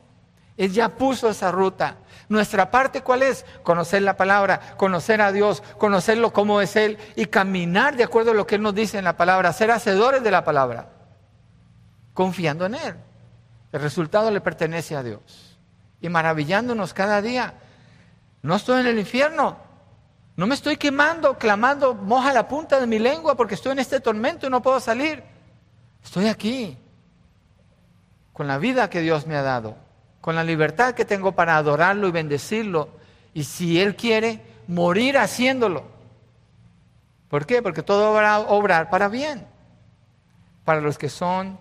Él ya puso esa ruta. Nuestra parte, ¿cuál es? Conocer la palabra, conocer a Dios, conocerlo como es Él y caminar de acuerdo a lo que Él nos dice en la palabra, ser hacedores de la palabra, confiando en Él. El resultado le pertenece a Dios. Y maravillándonos cada día. No estoy en el infierno. No me estoy quemando, clamando, moja la punta de mi lengua porque estoy en este tormento y no puedo salir. Estoy aquí, con la vida que Dios me ha dado con la libertad que tengo para adorarlo y bendecirlo. Y si Él quiere, morir haciéndolo. ¿Por qué? Porque todo va a obrar para bien. Para los que son,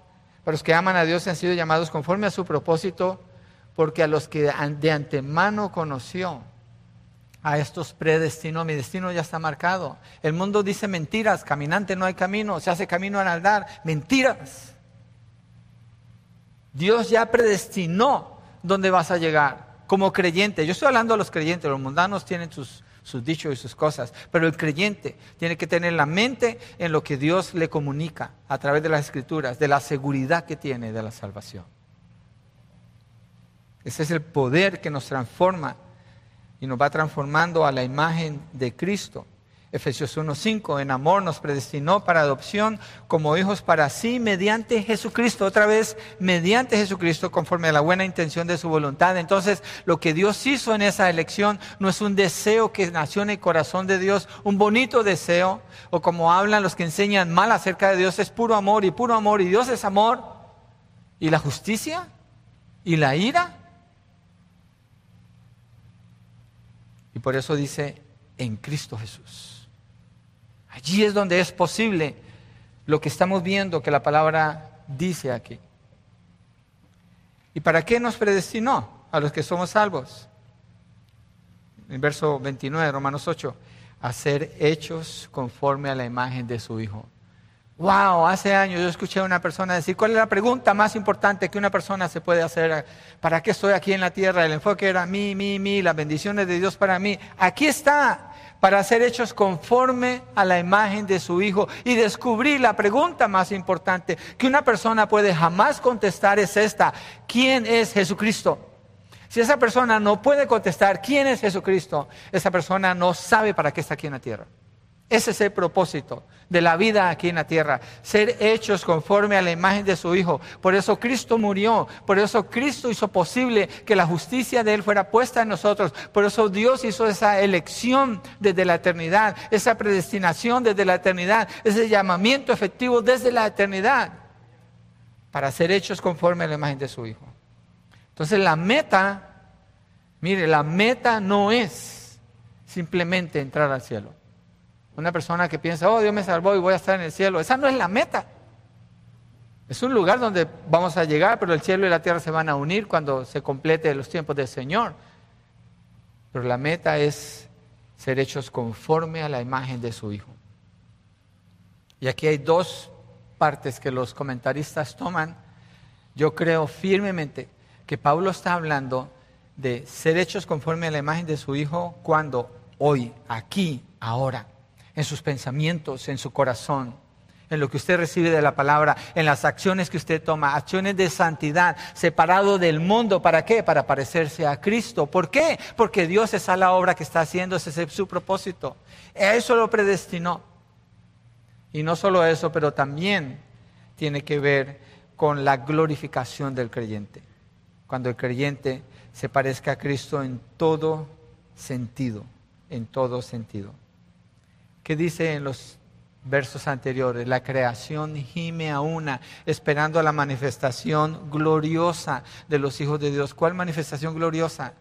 para los que aman a Dios han sido llamados conforme a su propósito, porque a los que de antemano conoció, a estos predestinó, mi destino ya está marcado. El mundo dice mentiras, caminante no hay camino, se hace camino al andar, mentiras. Dios ya predestinó dónde vas a llegar como creyente. Yo estoy hablando a los creyentes, los mundanos tienen sus, sus dichos y sus cosas, pero el creyente tiene que tener la mente en lo que Dios le comunica a través de las escrituras, de la seguridad que tiene de la salvación. Ese es el poder que nos transforma y nos va transformando a la imagen de Cristo. Efesios 1:5, en amor nos predestinó para adopción como hijos para sí mediante Jesucristo, otra vez mediante Jesucristo conforme a la buena intención de su voluntad. Entonces, lo que Dios hizo en esa elección no es un deseo que nació en el corazón de Dios, un bonito deseo, o como hablan los que enseñan mal acerca de Dios, es puro amor y puro amor, y Dios es amor, y la justicia, y la ira. Y por eso dice, en Cristo Jesús. Allí es donde es posible lo que estamos viendo que la palabra dice aquí. ¿Y para qué nos predestinó a los que somos salvos? En verso 29, Romanos 8, a ser hechos conforme a la imagen de su Hijo. Wow, hace años yo escuché a una persona decir, ¿cuál es la pregunta más importante que una persona se puede hacer? ¿Para qué estoy aquí en la tierra? El enfoque era mí, mí, mí, las bendiciones de Dios para mí. Aquí está, para ser hechos conforme a la imagen de su Hijo. Y descubrí la pregunta más importante que una persona puede jamás contestar es esta. ¿Quién es Jesucristo? Si esa persona no puede contestar quién es Jesucristo, esa persona no sabe para qué está aquí en la tierra. Ese es el propósito de la vida aquí en la tierra, ser hechos conforme a la imagen de su Hijo. Por eso Cristo murió, por eso Cristo hizo posible que la justicia de Él fuera puesta en nosotros, por eso Dios hizo esa elección desde la eternidad, esa predestinación desde la eternidad, ese llamamiento efectivo desde la eternidad, para ser hechos conforme a la imagen de su Hijo. Entonces la meta, mire, la meta no es simplemente entrar al cielo. Una persona que piensa, oh, Dios me salvó y voy a estar en el cielo. Esa no es la meta. Es un lugar donde vamos a llegar, pero el cielo y la tierra se van a unir cuando se complete los tiempos del Señor. Pero la meta es ser hechos conforme a la imagen de su Hijo. Y aquí hay dos partes que los comentaristas toman. Yo creo firmemente que Pablo está hablando de ser hechos conforme a la imagen de su Hijo cuando, hoy, aquí, ahora en sus pensamientos, en su corazón, en lo que usted recibe de la palabra, en las acciones que usted toma, acciones de santidad, separado del mundo. ¿Para qué? Para parecerse a Cristo. ¿Por qué? Porque Dios es a la obra que está haciendo, ese es su propósito. Eso lo predestinó. Y no solo eso, pero también tiene que ver con la glorificación del creyente. Cuando el creyente se parezca a Cristo en todo sentido, en todo sentido. ¿Qué dice en los versos anteriores? La creación gime a una, esperando a la manifestación gloriosa de los hijos de Dios. ¿Cuál manifestación gloriosa?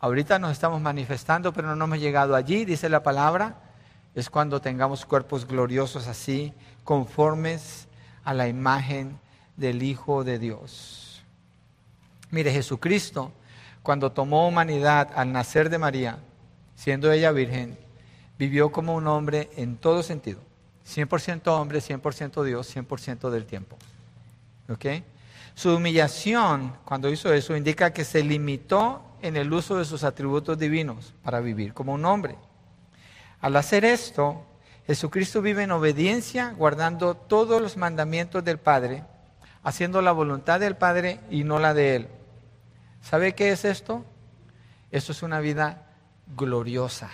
Ahorita nos estamos manifestando, pero no hemos llegado allí, dice la palabra. Es cuando tengamos cuerpos gloriosos así, conformes a la imagen del Hijo de Dios. Mire, Jesucristo, cuando tomó humanidad al nacer de María, siendo ella virgen, vivió como un hombre en todo sentido. 100% hombre, 100% Dios, 100% del tiempo. ¿Ok? Su humillación, cuando hizo eso, indica que se limitó en el uso de sus atributos divinos para vivir como un hombre. Al hacer esto, Jesucristo vive en obediencia, guardando todos los mandamientos del Padre, haciendo la voluntad del Padre y no la de Él. ¿Sabe qué es esto? Esto es una vida gloriosa.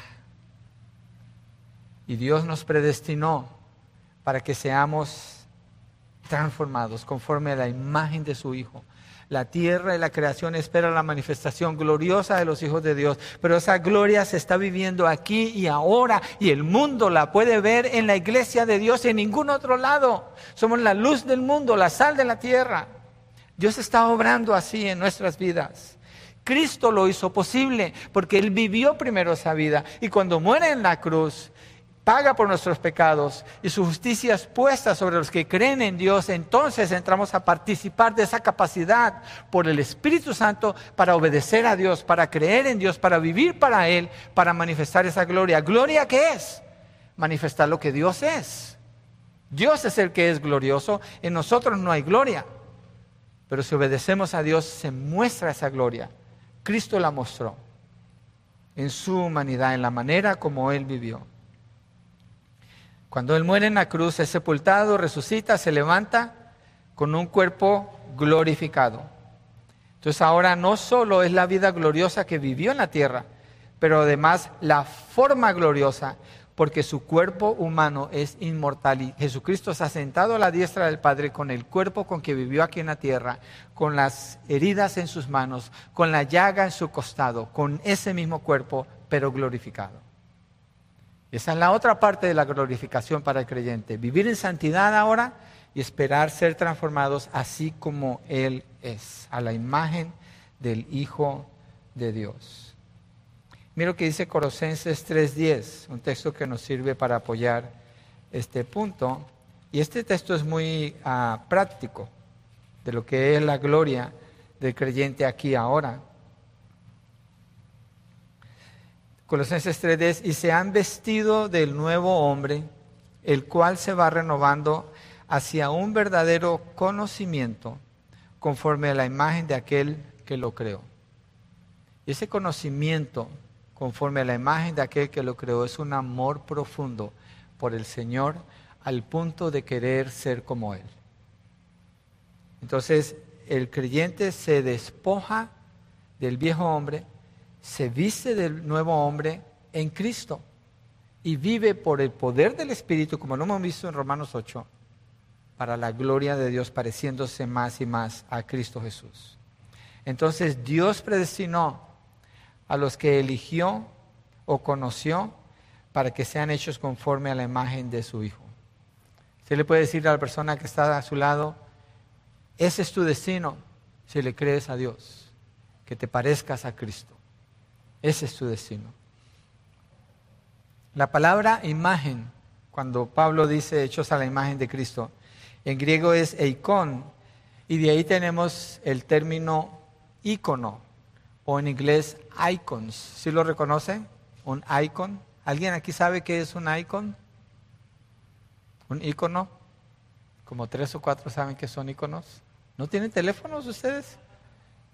Y Dios nos predestinó para que seamos transformados conforme a la imagen de su Hijo. La tierra y la creación esperan la manifestación gloriosa de los hijos de Dios, pero esa gloria se está viviendo aquí y ahora y el mundo la puede ver en la iglesia de Dios en ningún otro lado. Somos la luz del mundo, la sal de la tierra. Dios está obrando así en nuestras vidas. Cristo lo hizo posible porque Él vivió primero esa vida y cuando muere en la cruz, paga por nuestros pecados y su justicia es puesta sobre los que creen en Dios, entonces entramos a participar de esa capacidad por el Espíritu Santo para obedecer a Dios, para creer en Dios, para vivir para Él, para manifestar esa gloria. ¿Gloria qué es? Manifestar lo que Dios es. Dios es el que es glorioso, en nosotros no hay gloria. Pero si obedecemos a Dios, se muestra esa gloria. Cristo la mostró en su humanidad, en la manera como Él vivió. Cuando Él muere en la cruz, es sepultado, resucita, se levanta con un cuerpo glorificado. Entonces ahora no solo es la vida gloriosa que vivió en la tierra, pero además la forma gloriosa porque su cuerpo humano es inmortal y Jesucristo se ha sentado a la diestra del Padre con el cuerpo con que vivió aquí en la tierra, con las heridas en sus manos, con la llaga en su costado, con ese mismo cuerpo, pero glorificado. Esa es la otra parte de la glorificación para el creyente, vivir en santidad ahora y esperar ser transformados así como Él es, a la imagen del Hijo de Dios. Mira lo que dice Colosenses 3.10, un texto que nos sirve para apoyar este punto. Y este texto es muy ah, práctico de lo que es la gloria del creyente aquí ahora. Colosenses 3.10, y se han vestido del nuevo hombre, el cual se va renovando hacia un verdadero conocimiento conforme a la imagen de aquel que lo creó. Y ese conocimiento conforme a la imagen de aquel que lo creó. Es un amor profundo por el Señor al punto de querer ser como Él. Entonces, el creyente se despoja del viejo hombre, se viste del nuevo hombre en Cristo y vive por el poder del Espíritu, como lo hemos visto en Romanos 8, para la gloria de Dios, pareciéndose más y más a Cristo Jesús. Entonces Dios predestinó a los que eligió o conoció para que sean hechos conforme a la imagen de su Hijo. Usted le puede decir a la persona que está a su lado, ese es tu destino si le crees a Dios, que te parezcas a Cristo. Ese es tu destino. La palabra imagen, cuando Pablo dice hechos a la imagen de Cristo, en griego es eikon, y de ahí tenemos el término ícono, o en inglés icons. ¿Sí lo reconocen? Un icon. ¿Alguien aquí sabe qué es un icon? ¿Un icono? Como tres o cuatro saben que son iconos. ¿No tienen teléfonos ustedes?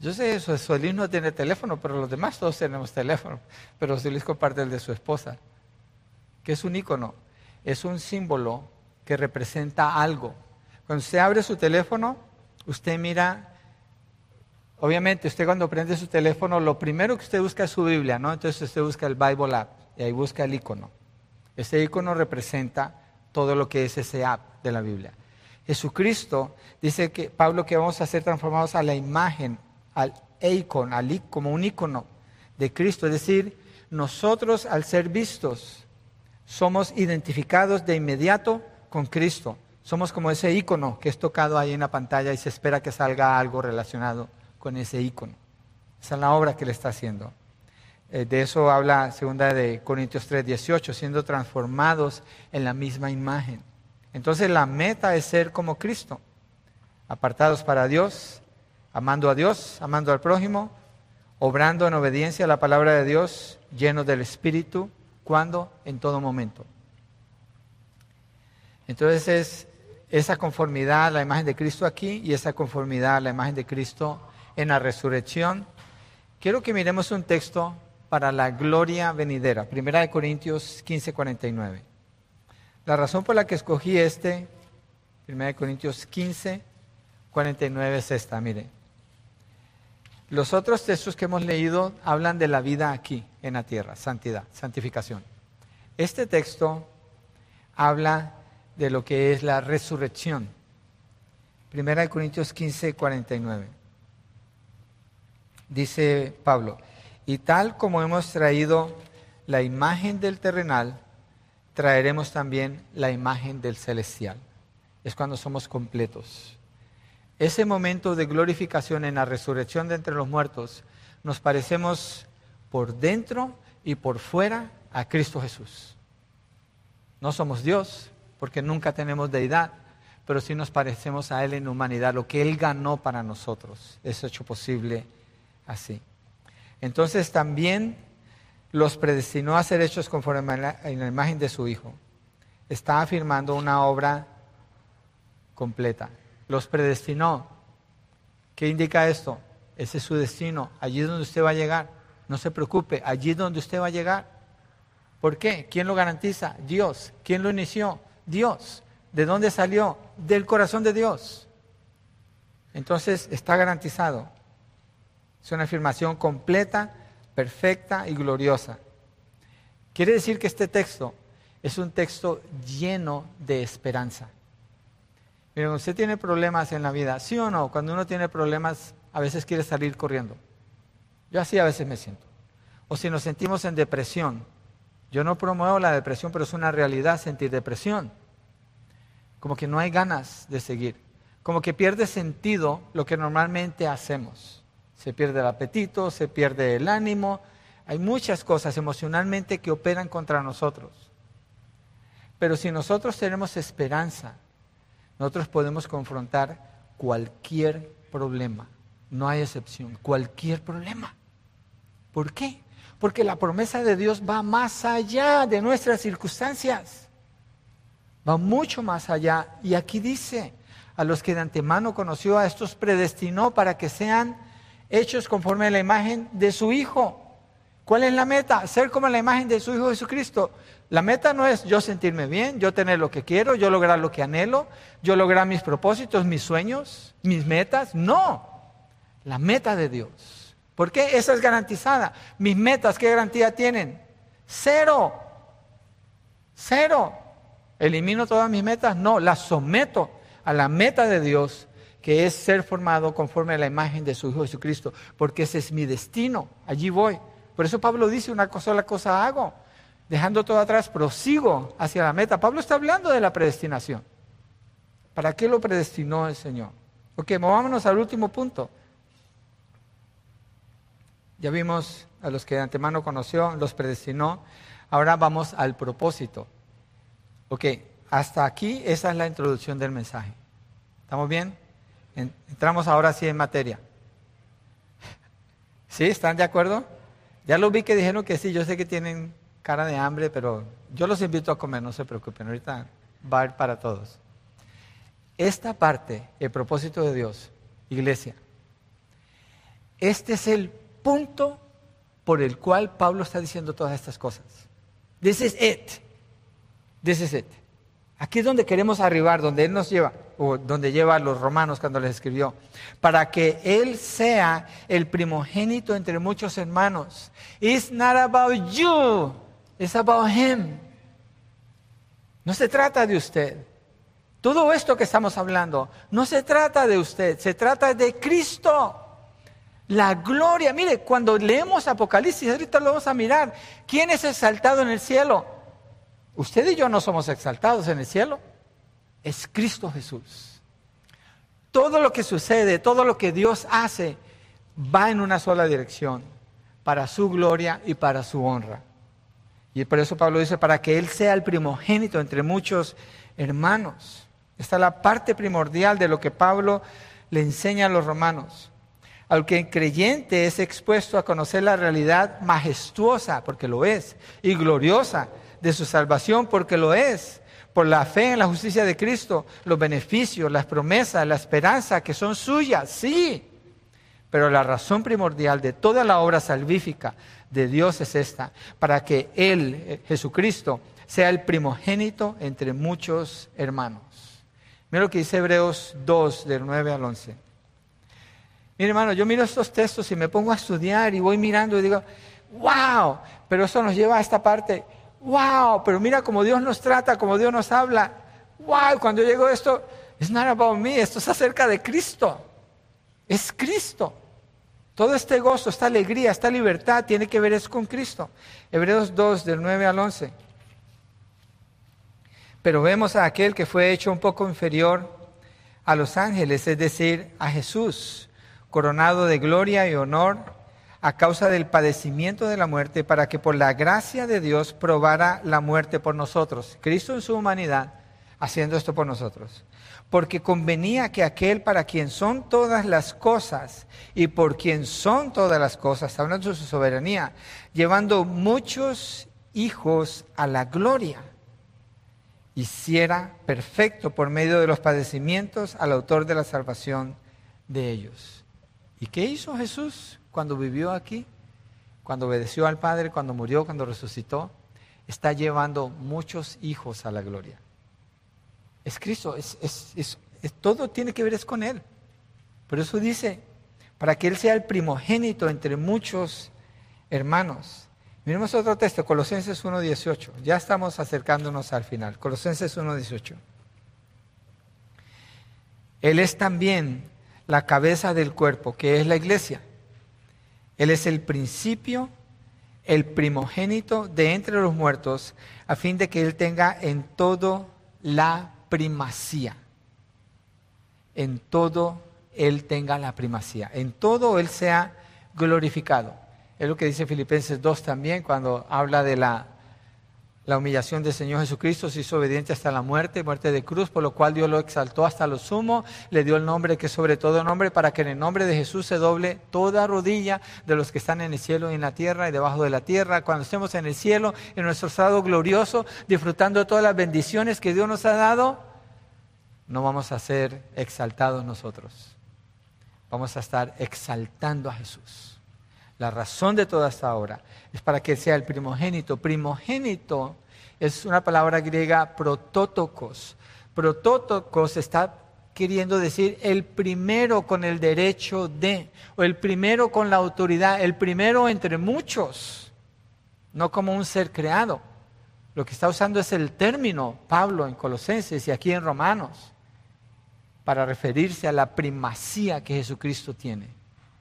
Yo sé, eso, Solís no tiene teléfono, pero los demás todos tenemos teléfono. Pero Solís comparte el de su esposa. ¿Qué es un icono? Es un símbolo que representa algo. Cuando usted abre su teléfono, usted mira Obviamente, usted cuando prende su teléfono, lo primero que usted busca es su Biblia, ¿no? Entonces usted busca el Bible App y ahí busca el icono. Ese icono representa todo lo que es ese app de la Biblia. Jesucristo dice que Pablo que vamos a ser transformados a la imagen, al icon, al, como un icono de Cristo. Es decir, nosotros al ser vistos somos identificados de inmediato con Cristo. Somos como ese icono que es tocado ahí en la pantalla y se espera que salga algo relacionado con ese icono. Esa es la obra que le está haciendo. Eh, de eso habla segunda de Corintios 3, 18, siendo transformados en la misma imagen. Entonces la meta es ser como Cristo, apartados para Dios, amando a Dios, amando al prójimo, obrando en obediencia a la palabra de Dios, llenos del Espíritu, cuando en todo momento. Entonces es esa conformidad a la imagen de Cristo aquí y esa conformidad a la imagen de Cristo en la resurrección, quiero que miremos un texto para la gloria venidera, Primera de Corintios 15, 49. La razón por la que escogí este, Primera de Corintios 15, 49 es esta, mire. Los otros textos que hemos leído hablan de la vida aquí, en la tierra, santidad, santificación. Este texto habla de lo que es la resurrección. Primera de Corintios 15, 49. Dice Pablo, y tal como hemos traído la imagen del terrenal, traeremos también la imagen del celestial. Es cuando somos completos. Ese momento de glorificación en la resurrección de entre los muertos, nos parecemos por dentro y por fuera a Cristo Jesús. No somos Dios, porque nunca tenemos deidad, pero sí nos parecemos a Él en humanidad. Lo que Él ganó para nosotros es hecho posible así. Entonces también los predestinó a ser hechos conforme a la, imagen de su Hijo. Está afirmando una obra completa los predestinó. ¿Qué indica esto? Ese es su destino, allí es donde usted va a llegar. No se preocupe, allí es donde usted va a llegar. ¿Por qué? ¿Quién lo garantiza? Dios. ¿Quién lo inició? Dios. ¿De dónde salió? Del corazón de Dios. Entonces está garantizado. Es una afirmación completa, perfecta y gloriosa. Quiere decir que este texto es un texto lleno de esperanza. Miren, usted tiene problemas en la vida, ¿sí o no? Cuando uno tiene problemas, a veces quiere salir corriendo. Yo así a veces me siento. O si nos sentimos en depresión. Yo no promuevo la depresión, pero es una realidad sentir depresión. Como que no hay ganas de seguir. Como que pierde sentido lo que normalmente hacemos. Se pierde el apetito, se pierde el ánimo. Hay muchas cosas emocionalmente que operan contra nosotros. Pero si nosotros tenemos esperanza, nosotros podemos confrontar cualquier problema, no hay excepción, cualquier problema. ¿Por qué? Porque la promesa de Dios va más allá de nuestras circunstancias, va mucho más allá. Y aquí dice, a los que de antemano conoció, a estos predestinó para que sean hechos conforme a la imagen de su Hijo. ¿Cuál es la meta? Ser como la imagen de su Hijo Jesucristo. La meta no es yo sentirme bien, yo tener lo que quiero, yo lograr lo que anhelo, yo lograr mis propósitos, mis sueños, mis metas. No, la meta de Dios. ¿Por qué? Esa es garantizada. Mis metas, ¿qué garantía tienen? Cero. Cero. ¿Elimino todas mis metas? No, las someto a la meta de Dios, que es ser formado conforme a la imagen de su Hijo Jesucristo, porque ese es mi destino. Allí voy. Por eso Pablo dice, una sola cosa hago dejando todo atrás, prosigo hacia la meta. Pablo está hablando de la predestinación. ¿Para qué lo predestinó el Señor? Ok, movámonos al último punto. Ya vimos a los que de antemano conoció, los predestinó. Ahora vamos al propósito. Ok, hasta aquí esa es la introducción del mensaje. ¿Estamos bien? Entramos ahora sí en materia. ¿Sí? ¿Están de acuerdo? Ya lo vi que dijeron que sí, yo sé que tienen cara de hambre, pero yo los invito a comer, no se preocupen, ahorita va a ir para todos. Esta parte, el propósito de Dios, iglesia, este es el punto por el cual Pablo está diciendo todas estas cosas. This is it. This is it. Aquí es donde queremos arribar, donde Él nos lleva, o donde lleva a los romanos cuando les escribió, para que Él sea el primogénito entre muchos hermanos. It's not about you. Es about Him. No se trata de usted. Todo esto que estamos hablando no se trata de usted, se trata de Cristo. La gloria, mire, cuando leemos Apocalipsis, ahorita lo vamos a mirar. ¿Quién es exaltado en el cielo? Usted y yo no somos exaltados en el cielo. Es Cristo Jesús. Todo lo que sucede, todo lo que Dios hace, va en una sola dirección, para su gloria y para su honra. Y por eso Pablo dice, para que Él sea el primogénito entre muchos hermanos. Esta es la parte primordial de lo que Pablo le enseña a los romanos. Al que el creyente es expuesto a conocer la realidad majestuosa, porque lo es, y gloriosa de su salvación, porque lo es, por la fe en la justicia de Cristo, los beneficios, las promesas, la esperanza que son suyas, sí. Pero la razón primordial de toda la obra salvífica de Dios es esta, para que Él, eh, Jesucristo, sea el primogénito entre muchos hermanos. Mira lo que dice Hebreos 2, del 9 al 11. Mire, hermano, yo miro estos textos y me pongo a estudiar y voy mirando y digo, wow, pero eso nos lleva a esta parte, wow, pero mira cómo Dios nos trata, cómo Dios nos habla, wow, cuando llego esto, it's not about me, esto es acerca de Cristo, es Cristo. Todo este gozo, esta alegría, esta libertad tiene que ver es con Cristo. Hebreos 2, del 9 al 11. Pero vemos a aquel que fue hecho un poco inferior a los ángeles, es decir, a Jesús, coronado de gloria y honor a causa del padecimiento de la muerte, para que por la gracia de Dios probara la muerte por nosotros. Cristo en su humanidad, haciendo esto por nosotros. Porque convenía que aquel para quien son todas las cosas y por quien son todas las cosas, hablando de su soberanía, llevando muchos hijos a la gloria, hiciera perfecto por medio de los padecimientos al autor de la salvación de ellos. ¿Y qué hizo Jesús cuando vivió aquí? Cuando obedeció al Padre, cuando murió, cuando resucitó, está llevando muchos hijos a la gloria. Es Cristo, es, todo tiene que ver es con Él. Por eso dice, para que Él sea el primogénito entre muchos hermanos. Miremos otro texto, Colosenses 1.18. Ya estamos acercándonos al final. Colosenses 1.18. Él es también la cabeza del cuerpo, que es la iglesia. Él es el principio, el primogénito de entre los muertos, a fin de que Él tenga en todo la primacía. En todo Él tenga la primacía. En todo Él sea glorificado. Es lo que dice Filipenses 2 también cuando habla de la, la humillación del Señor Jesucristo, se hizo obediente hasta la muerte, muerte de cruz, por lo cual Dios lo exaltó hasta lo sumo, le dio el nombre que sobre todo nombre, para que en el nombre de Jesús se doble toda rodilla de los que están en el cielo y en la tierra y debajo de la tierra. Cuando estemos en el cielo, en nuestro estado glorioso, disfrutando de todas las bendiciones que Dios nos ha dado, no vamos a ser exaltados nosotros. Vamos a estar exaltando a Jesús. La razón de toda esta obra es para que sea el primogénito. Primogénito es una palabra griega protótocos. Protótocos está queriendo decir el primero con el derecho de, o el primero con la autoridad, el primero entre muchos, no como un ser creado. Lo que está usando es el término Pablo en Colosenses y aquí en Romanos, para referirse a la primacía que Jesucristo tiene.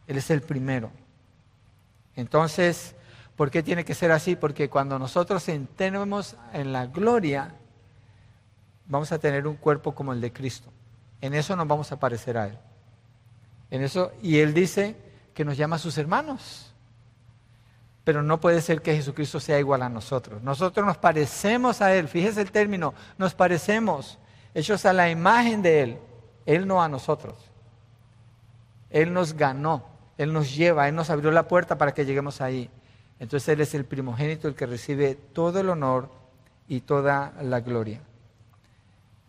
Él es el primero. Entonces, ¿por qué tiene que ser así? Porque cuando nosotros entremos en la gloria, vamos a tener un cuerpo como el de Cristo. En eso nos vamos a parecer a Él. En eso, y Él dice que nos llama a sus hermanos. Pero no puede ser que Jesucristo sea igual a nosotros. Nosotros nos parecemos a Él. Fíjese el término, nos parecemos, hechos a la imagen de Él. Él no a nosotros. Él nos ganó. Él nos lleva, Él nos abrió la puerta para que lleguemos ahí. Entonces Él es el primogénito, el que recibe todo el honor y toda la gloria.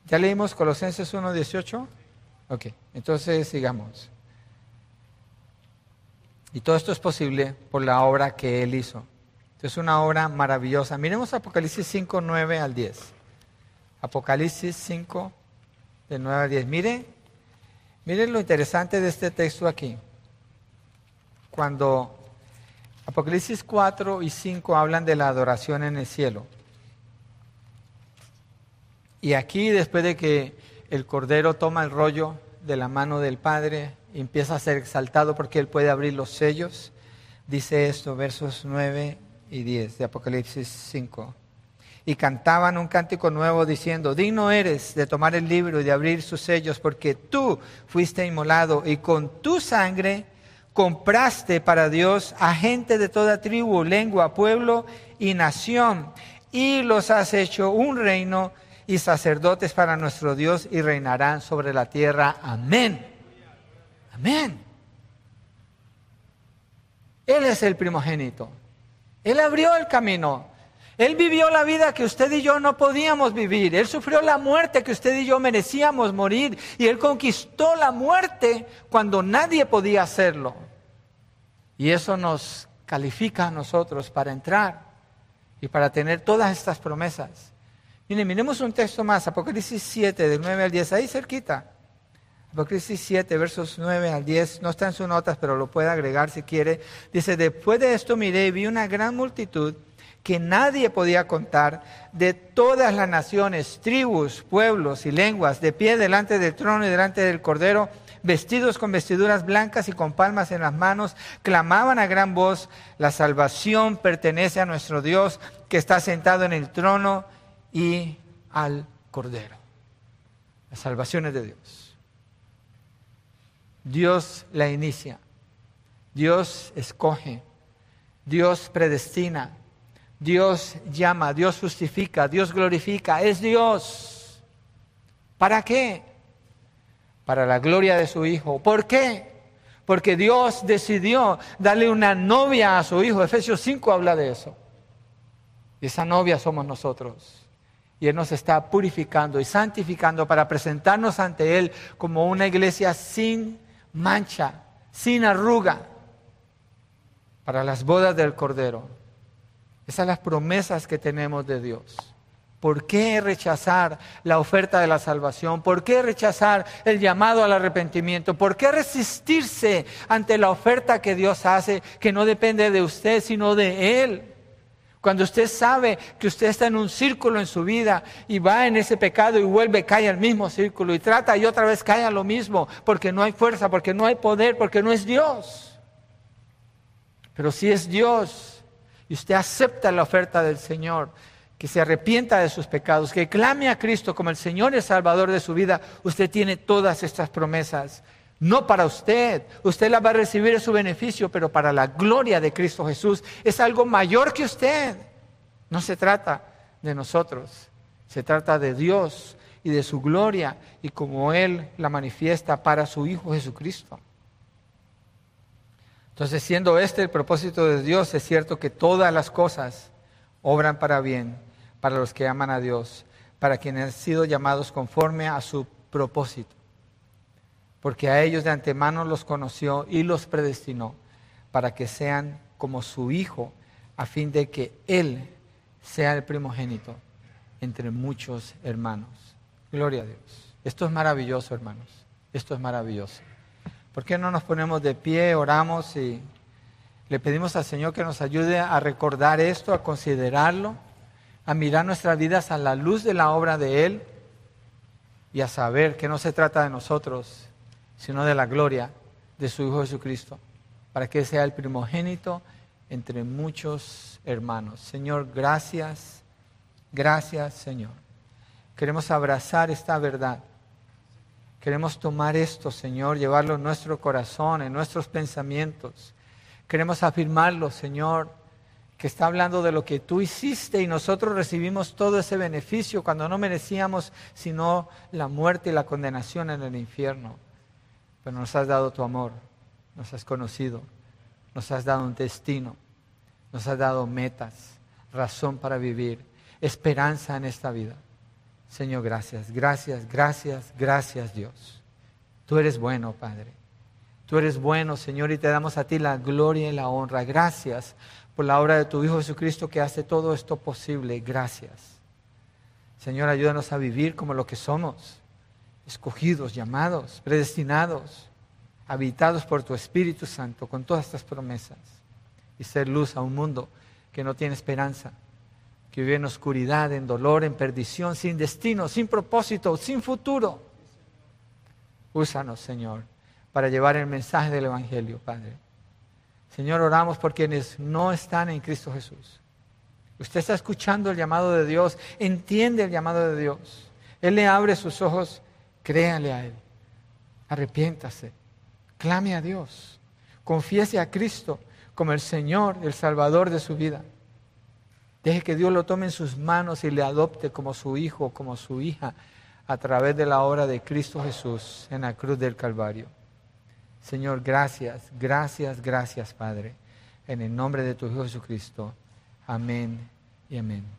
¿Ya leímos Colosenses 1.18? Ok, entonces sigamos. Y todo esto es posible por la obra que Él hizo. Es una obra maravillosa. Miremos Apocalipsis 5, 9 al 10. Apocalipsis 5, de 9 al 10. Mire, miren lo interesante de este texto aquí cuando Apocalipsis 4 y 5 hablan de la adoración en el cielo. Y aquí, después de que el Cordero toma el rollo de la mano del Padre empieza a ser exaltado porque Él puede abrir los sellos, dice esto, versos 9 y 10 de Apocalipsis 5. Y cantaban un cántico nuevo diciendo, digno eres de tomar el libro y de abrir sus sellos, porque tú fuiste inmolado y con tu sangre compraste para Dios a gente de toda tribu, lengua, pueblo y nación, y los has hecho un reino y sacerdotes para nuestro Dios y reinarán sobre la tierra. Amén. Amén. Él es el primogénito. Él abrió el camino. Él vivió la vida que usted y yo no podíamos vivir. Él sufrió la muerte que usted y yo merecíamos morir. Y Él conquistó la muerte cuando nadie podía hacerlo. Y eso nos califica a nosotros para entrar y para tener todas estas promesas. Miren, miremos un texto más, Apocalipsis 7, del 9 al 10, ahí cerquita. Apocalipsis 7, versos 9 al 10, no está en sus notas, pero lo puede agregar si quiere. Dice, después de esto miré y vi una gran multitud que nadie podía contar de todas las naciones, tribus, pueblos y lenguas, de pie delante del trono y delante del Cordero, vestidos con vestiduras blancas y con palmas en las manos, clamaban a gran voz, la salvación pertenece a nuestro Dios que está sentado en el trono y al Cordero. La salvación es de Dios. Dios la inicia, Dios escoge, Dios predestina, Dios llama, Dios justifica, Dios glorifica, es Dios. ¿Para qué? Para la gloria de su Hijo. ¿Por qué? Porque Dios decidió darle una novia a su Hijo. Efesios 5 habla de eso. Y esa novia somos nosotros. Y Él nos está purificando y santificando para presentarnos ante Él como una iglesia sin mancha, sin arruga, para las bodas del Cordero. Esas son las promesas que tenemos de Dios. ¿Por qué rechazar la oferta de la salvación? ¿Por qué rechazar el llamado al arrepentimiento? ¿Por qué resistirse ante la oferta que Dios hace, que no depende de usted, sino de Él? Cuando usted sabe que usted está en un círculo en su vida y va en ese pecado y vuelve, cae al mismo círculo y trata y otra vez cae a lo mismo, porque no hay fuerza, porque no hay poder, porque no es Dios. Pero si es Dios y usted acepta la oferta del Señor, que se arrepienta de sus pecados, que clame a Cristo como el Señor y Salvador de su vida, usted tiene todas estas promesas no para usted. Usted la va a recibir en su beneficio, pero para la gloria de Cristo Jesús. Es algo mayor que usted. No se trata de nosotros, se trata de Dios y de su gloria y como Él la manifiesta para su Hijo Jesucristo. Entonces, siendo este el propósito de Dios, es cierto que todas las cosas obran para bien para los que aman a Dios, para quienes han sido llamados conforme a su propósito porque a ellos de antemano los conoció y los predestinó para que sean como su Hijo, a fin de que Él sea el primogénito entre muchos hermanos. Gloria a Dios. Esto es maravilloso, hermanos. Esto es maravilloso. ¿Por qué no nos ponemos de pie, oramos y le pedimos al Señor que nos ayude a recordar esto, a considerarlo, a mirar nuestras vidas a la luz de la obra de Él y a saber que no se trata de nosotros, sino de la gloria de su Hijo Jesucristo, para que sea el primogénito entre muchos hermanos. Señor, gracias, gracias Señor. Queremos abrazar esta verdad. Queremos tomar esto, Señor, llevarlo en nuestro corazón, en nuestros pensamientos. Queremos afirmarlo, Señor, que está hablando de lo que tú hiciste y nosotros recibimos todo ese beneficio cuando no merecíamos sino la muerte y la condenación en el infierno pero nos has dado tu amor, nos has conocido, nos has dado un destino, nos has dado metas, razón para vivir, esperanza en esta vida. Señor, gracias, gracias, gracias, gracias Dios. Tú eres bueno, Padre. Tú eres bueno, Señor, y te damos a ti la gloria y la honra. Gracias por la obra de tu Hijo Jesucristo que hace todo esto posible. Gracias. Señor, ayúdanos a vivir como lo que somos escogidos, llamados, predestinados, habitados por tu Espíritu Santo con todas estas promesas y ser luz a un mundo que no tiene esperanza, que vive en oscuridad, en dolor, en perdición, sin destino, sin propósito, sin futuro. Úsanos, Señor, para llevar el mensaje del Evangelio, Padre. Señor, oramos por quienes no están en Cristo Jesús. Usted está escuchando el llamado de Dios, entiende el llamado de Dios. Él le abre sus ojos Créale a Él. Arrepiéntase. Clame a Dios. Confiese a Cristo como el Señor, el Salvador de su vida. Deje que Dios lo tome en sus manos y le adopte como su hijo, como su hija, a través de la obra de Cristo Jesús en la cruz del Calvario. Señor, gracias, gracias, gracias, Padre. En el nombre de tu Hijo Jesucristo. Amén y amén.